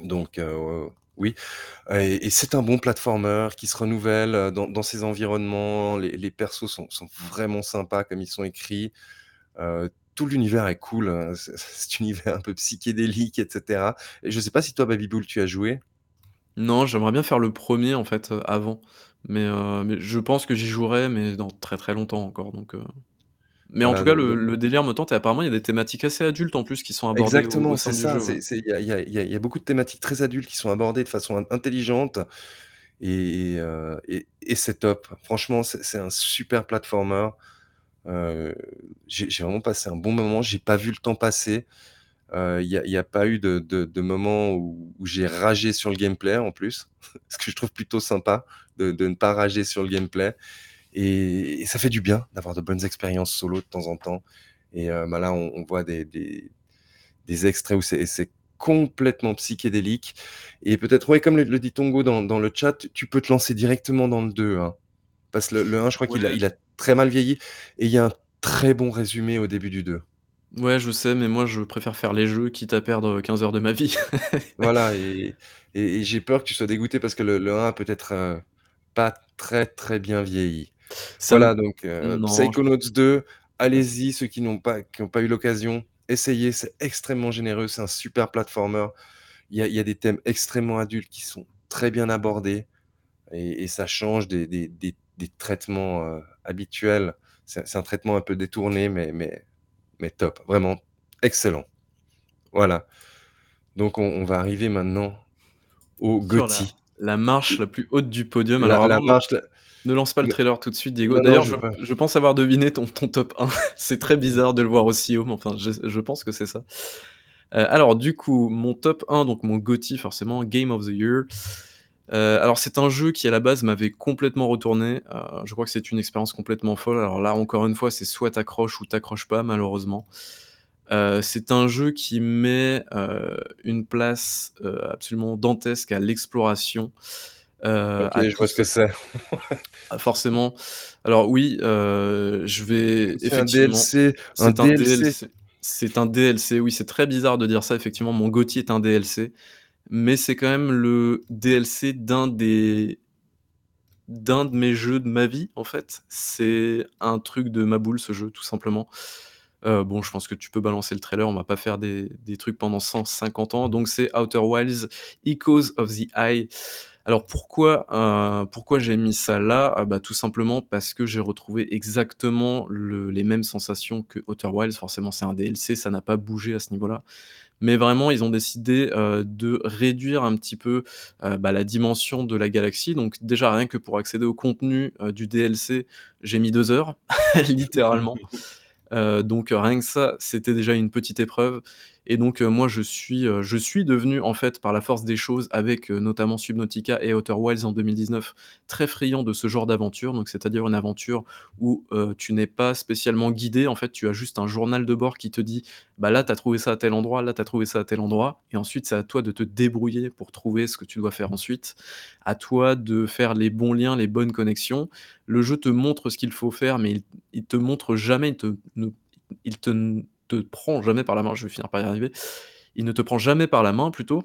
donc euh, oui. Et, c'est un bon platformer qui se renouvelle euh, dans, ses environnements. Les, les persos sont, sont, vraiment sympas comme ils sont écrits tout l'univers est cool, hein, cet univers un peu psychédélique, etc. Et je sais pas si toi, Babybull, tu as joué? Non, j'aimerais bien faire le premier en fait, euh, avant, mais euh, mais je pense que j'y jouerai, mais dans très, très longtemps encore donc euh mais en tout cas, le délire me tente et apparemment, il y a des thématiques assez adultes en plus qui sont abordées Exactement, c'est ça, il y a beaucoup de thématiques très adultes qui sont abordées de façon intelligente et et c'est top. Franchement, c'est un super platformer. Euh, j'ai vraiment passé un bon moment, j'ai pas vu le temps passer. Il n'y a pas eu de moment où j'ai ragé sur le gameplay en plus, ce que je trouve plutôt sympa de ne pas rager sur le gameplay. Et ça fait du bien d'avoir de bonnes expériences solo de temps en temps. Et bah, là on voit des extraits où c'est complètement psychédélique. Et peut-être ouais, comme le dit Tongo dans le chat, tu peux te lancer directement dans le 2, Parce que le, 1, je crois qu'il a, il a très mal vieilli. Et il y a un très bon résumé au début du 2. Ouais, je sais, mais moi, je préfère faire les jeux, quitte à perdre 15 heures de ma vie. voilà, et, et, j'ai peur que tu sois dégoûté parce que le, le 1 peut-être euh, pas très très bien vieilli. voilà, donc euh, Psychonauts 2, allez-y, ceux qui n'ont pas, qui pas eu l'occasion, essayez, c'est extrêmement généreux, c'est un super platformer. Il y a, y a des thèmes extrêmement adultes qui sont très bien abordés et, ça change des, des, des, traitements euh, habituels. C'est un traitement un peu détourné, mais, mais, mais top, vraiment excellent. Voilà. Donc on, va arriver maintenant au Gotti. La, marche la plus haute du podium. Alors, la marche, ne lance pas le trailer tout de suite, Diego. D'ailleurs, je, pense avoir deviné ton, ton top 1. c'est très bizarre de le voir aussi haut, mais enfin, je, pense que c'est ça. Euh, alors, du coup, mon top 1, donc mon Gotti, forcément, Game of the Year. Euh, alors, c'est un jeu qui, à la base, m'avait complètement retourné. Euh, je crois que c'est une expérience complètement folle. Alors là, encore une fois, c'est soit t'accroches ou t'accroches pas, malheureusement. c'est un jeu qui met une place absolument dantesque à l'exploration. Euh, je vois ce que c'est. Forcément. Alors oui, euh, je vais C'est un DLC, c'est un DLC. C'est un DLC, oui, c'est très bizarre de dire ça, effectivement. Mon Gotti est un DLC, mais c'est quand même le DLC d'un des d'un de mes jeux de ma vie, en fait. C'est un truc de ma boule, ce jeu, tout simplement. Euh, bon, je pense que tu peux balancer le trailer, on va pas faire des, des trucs pendant 150 ans. Donc c'est Outer Wilds, Echoes of the Eye. Alors pourquoi, euh, pourquoi j'ai mis ça là? Ah bah, Tout simplement parce que j'ai retrouvé exactement les mêmes sensations que Outer Wilds. Forcément, c'est un DLC, ça n'a pas bougé à ce niveau-là. Mais vraiment, ils ont décidé euh, de réduire un petit peu euh, bah, la dimension de la galaxie. Donc déjà, rien que pour accéder au contenu du DLC, j'ai mis deux heures, littéralement. donc rien que ça, c'était déjà une petite épreuve. Et donc, moi, je suis, je suis devenu, en fait, par la force des choses, avec notamment Subnautica et Outer Wilds en 2019, très friand de ce genre d'aventure. Donc, c'est-à-dire une aventure où tu n'es pas spécialement guidé. En fait, tu as juste un journal de bord qui te dit bah là, tu trouvé ça à tel endroit, là, tu as trouvé ça à tel endroit. Et ensuite, c'est à toi de te débrouiller pour trouver ce que tu dois faire ensuite. À toi de faire les bons liens, les bonnes connexions. Le jeu te montre ce qu'il faut faire, mais il, il te montre jamais, il te te prend jamais par la main, je vais finir par y arriver, il ne te prend jamais par la main plutôt,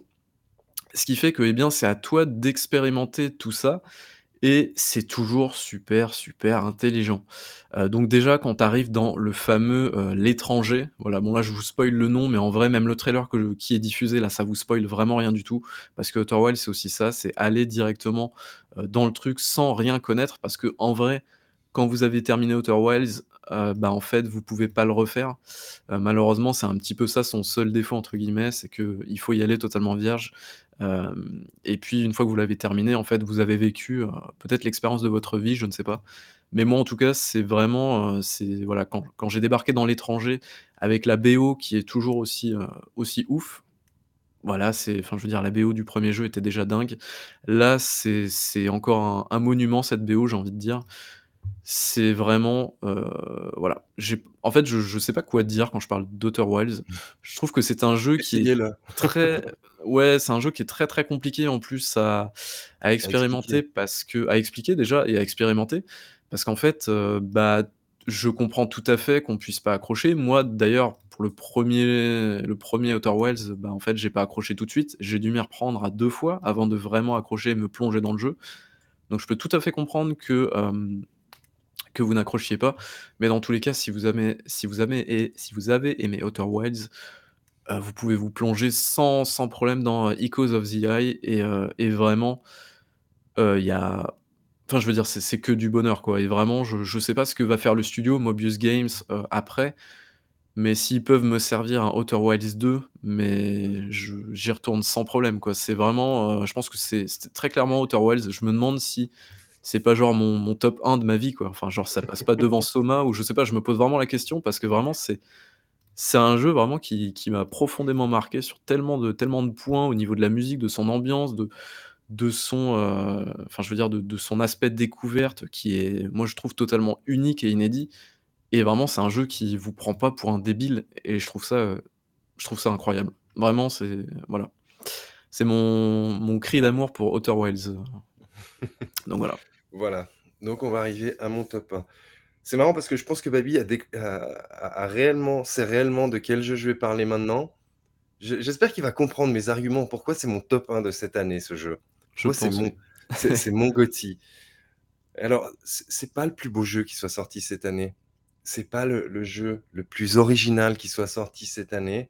ce qui fait que eh bien, c'est à toi d'expérimenter tout ça, et c'est toujours super, super intelligent. Euh, donc déjà, quand tu arrives dans le fameux euh, L'étranger, voilà, bon là je vous spoil le nom, mais en vrai, même le trailer que, qui est diffusé, là, ça vous spoil vraiment rien du tout, parce que Outer c'est aussi ça, c'est aller directement euh, dans le truc sans rien connaître, parce que en vrai, quand vous avez terminé Outer Wilds, euh, bah, en fait, vous pouvez pas le refaire. Euh, malheureusement, c'est un petit peu ça son seul défaut entre guillemets, c'est qu'il faut y aller totalement vierge. Euh, et puis une fois que vous l'avez terminé, en fait, vous avez vécu, peut-être l'expérience de votre vie, je ne sais pas. Mais moi, en tout cas, c'est vraiment, c'est voilà, quand quand j'ai débarqué dans l'étranger avec la BO qui est toujours aussi, aussi ouf, voilà, c'est enfin, je veux dire, la BO du premier jeu était déjà dingue. Là, c'est encore un monument cette BO, j'ai envie de dire. C'est vraiment, euh, voilà, en fait, je je sais pas quoi dire quand je parle d'Outer Wilds. Je trouve que c'est un jeu qui est très ouais, c'est un jeu qui est très, très compliqué en plus à à expérimenter parce que à expliquer déjà et à expérimenter parce qu'en fait, euh, bah, je comprends tout à fait qu'on puisse pas accrocher. Moi, d'ailleurs, pour le premier le premier Outer Wilds, bah, en fait, j'ai pas accroché tout de suite. J'ai dû m'y reprendre à deux fois avant de vraiment accrocher et me plonger dans le jeu. Donc je peux tout à fait comprendre que, que vous n'accrochiez pas. Mais dans tous les cas, si vous avez, si vous avez, et, si vous avez aimé Outer Wilds, euh, vous pouvez vous plonger sans, sans problème dans euh, Echoes of the Eye. Et, euh, et vraiment, il y a. Enfin, je veux dire, c'est que du bonheur, quoi. Et vraiment, je ne sais pas ce que va faire le studio, Mobius Games, après. Mais s'ils peuvent me servir un Outer Wilds 2, mais j'y retourne sans problème, quoi. C'est vraiment, je pense que c'est très clairement Outer Wilds. Je me demande si c'est pas genre mon, top 1 de ma vie, quoi. Enfin, genre, ça passe pas devant Soma, ou je sais pas, je me pose vraiment la question, parce que vraiment, c'est c'est un jeu vraiment qui, m'a profondément marqué sur tellement de, tellement de points au niveau de la musique, de son ambiance, de, de son, euh, enfin, je veux dire, de, son aspect de découverte, qui est, moi, je trouve totalement unique et inédit. Et vraiment, c'est un jeu qui vous prend pas pour un débile, et je trouve ça, je trouve ça incroyable. Vraiment, c'est, voilà. C'est mon, mon cri d'amour pour Outer Wilds. Donc voilà. Voilà. Donc on va arriver à mon top 1. C'est marrant parce que je pense que Baby a réellement sait réellement de quel jeu je vais parler maintenant. j'espère qu'il va comprendre mes arguments, pourquoi c'est mon top 1 de cette année, ce jeu? Je c'est mon c'est mon GOTY. Alors, c'est pas le plus beau jeu qui soit sorti cette année. C'est pas le jeu le plus original qui soit sorti cette année.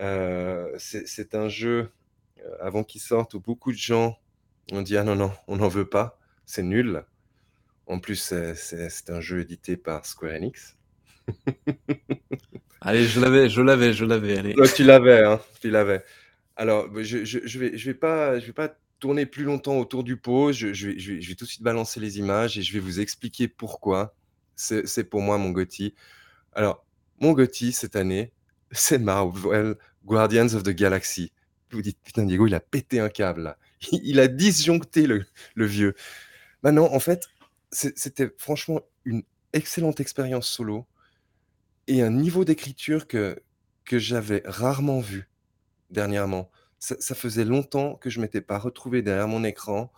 Euh, c'est un jeu, euh, avant qu'il sorte, où beaucoup de gens ont dit: «Ah non, non, on n'en veut pas, c'est nul». En plus, c'est un jeu édité par Square Enix. Allez, je l'avais, je l'avais, je l'avais, tu l'avais, hein, tu l'avais. Alors, bah, je je vais je vais pas je vais pas tourner plus longtemps autour du pot. Je je vais je tout de suite balancer les images et je vais vous expliquer pourquoi c'est pour moi mon GOTY. Alors, mon GOTY cette année, c'est Marvel Guardians of the Galaxy. Vous vous dites: «Putain, Diego, il a pété un câble là. Il a disjoncté le le vieux». Bah non, en fait, c'était franchement une excellente expérience solo et un niveau d'écriture que que j'avais rarement vu dernièrement. Ça faisait longtemps que je m'étais pas retrouvé derrière mon écran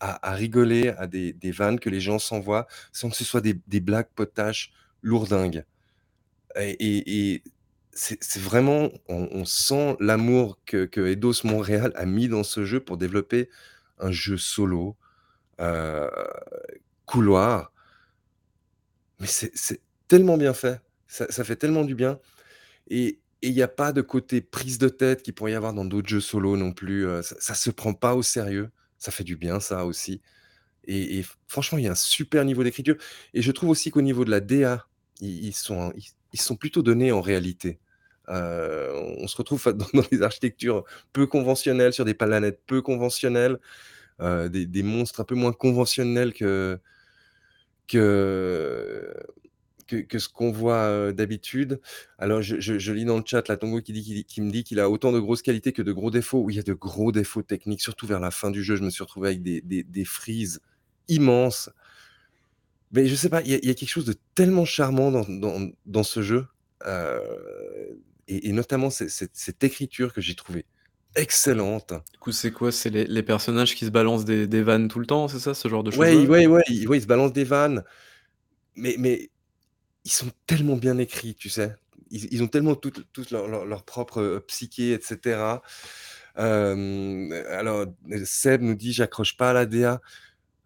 à rigoler à des des vannes que les gens s'envoient sans que ce soit des des blagues potaches lourdingues et et c'est vraiment on sent l'amour que que Eidos Montréal a mis dans ce jeu pour développer un jeu solo, euh, couloir. Mais c'est tellement bien fait, ça fait tellement du bien. Et il n'y a pas de côté prise de tête qu'il pourrait y avoir dans d'autres jeux solo non plus, euh, ça ne se prend pas au sérieux, ça fait du bien ça aussi. Et franchement, il y a un super niveau d'écriture. Et je trouve aussi qu'au niveau de la DA, ils sont ils sont plutôt donnés en réalité. Euh, on se retrouve dans, des architectures peu conventionnelles, sur des planètes peu conventionnelles, euh, des, monstres un peu moins conventionnels que, que, que, ce qu'on voit euh, d'habitude. Alors, je, lis dans le chat, la Tongo qui, dit, qui, me dit qu'il a autant de grosses qualités que de gros défauts. Oui, il y a de gros défauts techniques, surtout vers la fin du jeu. Je me suis retrouvé avec des, des, frises immenses. Mais je sais pas, il y, a quelque chose de tellement charmant dans, dans, ce jeu et, notamment cette, écriture que j'ai trouvée excellente. Du coup, c'est quoi? C'est les, personnages qui se balancent des, vannes tout le temps, c'est ça, ce genre de choses Oui, oui, oui, ils se balancent des vannes, mais, mais ils sont tellement bien écrits, tu sais. Ils, ont tellement toute, leur, propre euh, psyché, etc. alors, Seb nous dit j'accroche pas à la DA.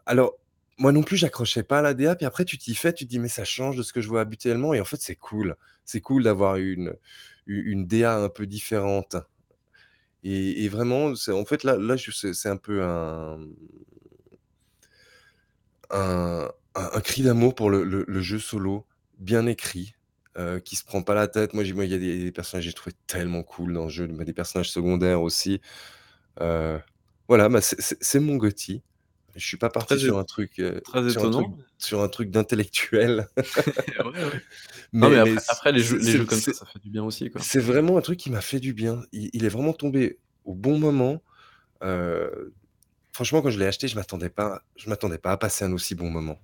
Alors, moi non plus, j'accrochais pas à la DA. Puis après, tu t'y fais, tu te dis mais ça change de ce que je vois habituellement. Et en fait, c'est cool. C'est cool d'avoir une, une DA un peu différente. Et, vraiment, c'est en fait là, c'est un peu un, un, cri d'amour pour le, jeu solo, bien écrit, euh, qui se prend pas la tête. Moi, il y a des, personnages que j'ai trouvé tellement cool dans le jeu, des personnages secondaires aussi. Euh, voilà, bah, c'est mon Gotti. Je suis pas parti sur un truc, euh, sur un truc, d'intellectuel. mais, après, les jeux, comme ça, ça fait du bien aussi. C'est vraiment un truc qui m'a fait du bien. Il, est vraiment tombé au bon moment. Euh, franchement, quand je l'ai acheté, je m'attendais pas, je m'attendais pas à passer un aussi bon moment.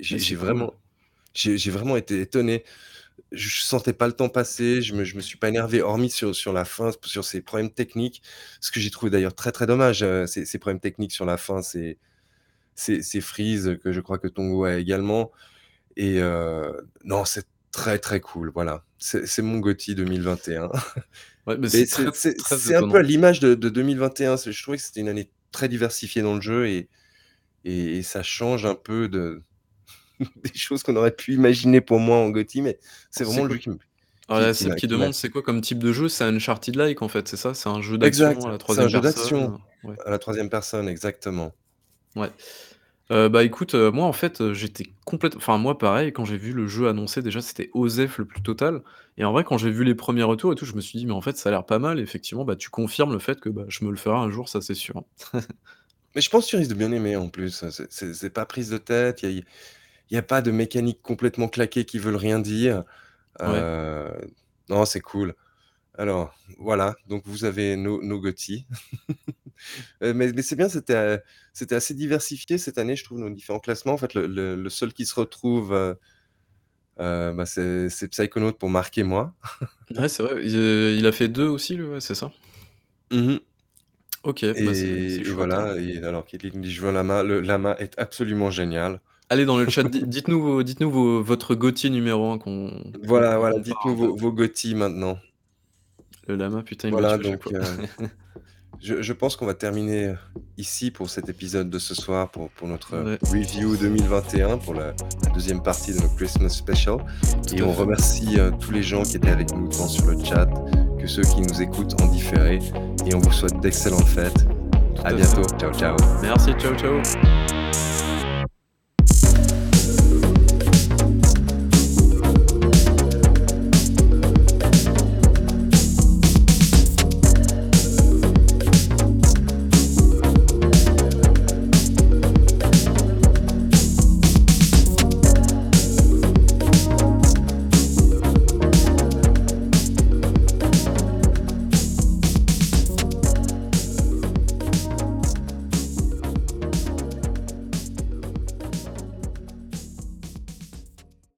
J'ai vraiment, j'ai vraiment été étonné. Je sentais pas le temps passer, je me, je me suis pas énervé, hormis sur, sur la fin, sur ces problèmes techniques, ce que j'ai trouvé d'ailleurs très très dommage, euh, ces, ces, problèmes techniques sur la fin, ces, ces frises que je crois que Tongo a également. Et euh, non, c'est très très cool, voilà. C'est mon Gotti 2021. c'est un peu à l'image de, de, 2021, je trouvais que c'était une année très diversifiée dans le jeu et, et ça change un peu de, des choses qu'on aurait pu imaginer pour moi en Gotti, mais c'est vraiment le jeu qui me. Alors, qui, qui, demande c'est quoi comme type de jeu? C'est Uncharted-like en fait, c'est ça? C'est un jeu d'action à la troisième personne d'action à la troisième personne, exactement. Ouais. Euh, bah écoute, euh, moi en fait, euh, j'étais complètement. Enfin, moi pareil, quand j'ai vu le jeu annoncé, déjà c'était OZEF le plus total. Et en vrai, quand j'ai vu les premiers retours et tout, je me suis dit, mais en fait, ça a l'air pas mal. effectivement, bah, tu confirmes le fait que bah, je me le ferai un jour, ça c'est sûr. mais je pense que tu risques de bien aimer en plus. C'est pas prise de tête. Il y a, il n'y a pas de mécanique complètement claquée qui veulent rien dire. Euh, non, c'est cool. Alors, voilà, donc vous avez nos, nos euh, mais, mais c'est bien, c'était euh, c'était assez diversifié cette année, je trouve, nos différents classements. En fait, le, seul qui se retrouve, bah, c'est Psychonaut pour marquer moi. ouais, c'est vrai. Il, a fait deux aussi, c'est ça? Mmh OK, bah, et voilà, et alors Caitlin dit: «Je veux Lama». Le Lama est absolument génial. Allez dans le chat, dites-nous vos votre GOTY numéro 1 qu'on Voilà, voilà, dites-nous vos vos GOTY maintenant. Le Lama, putain, il Voilà donc heu, je je pense qu'on va terminer ici pour cet épisode de ce soir, pour pour notre review 2021, pour la la 2e partie de notre Christmas special et on remercie, heu, tous les gens qui étaient avec nous tant sur le chat que ceux qui nous écoutent en différé et on vous souhaite d'excellentes fêtes. Tout À à bientôt. Ciao, ciao. Merci, ciao, ciao.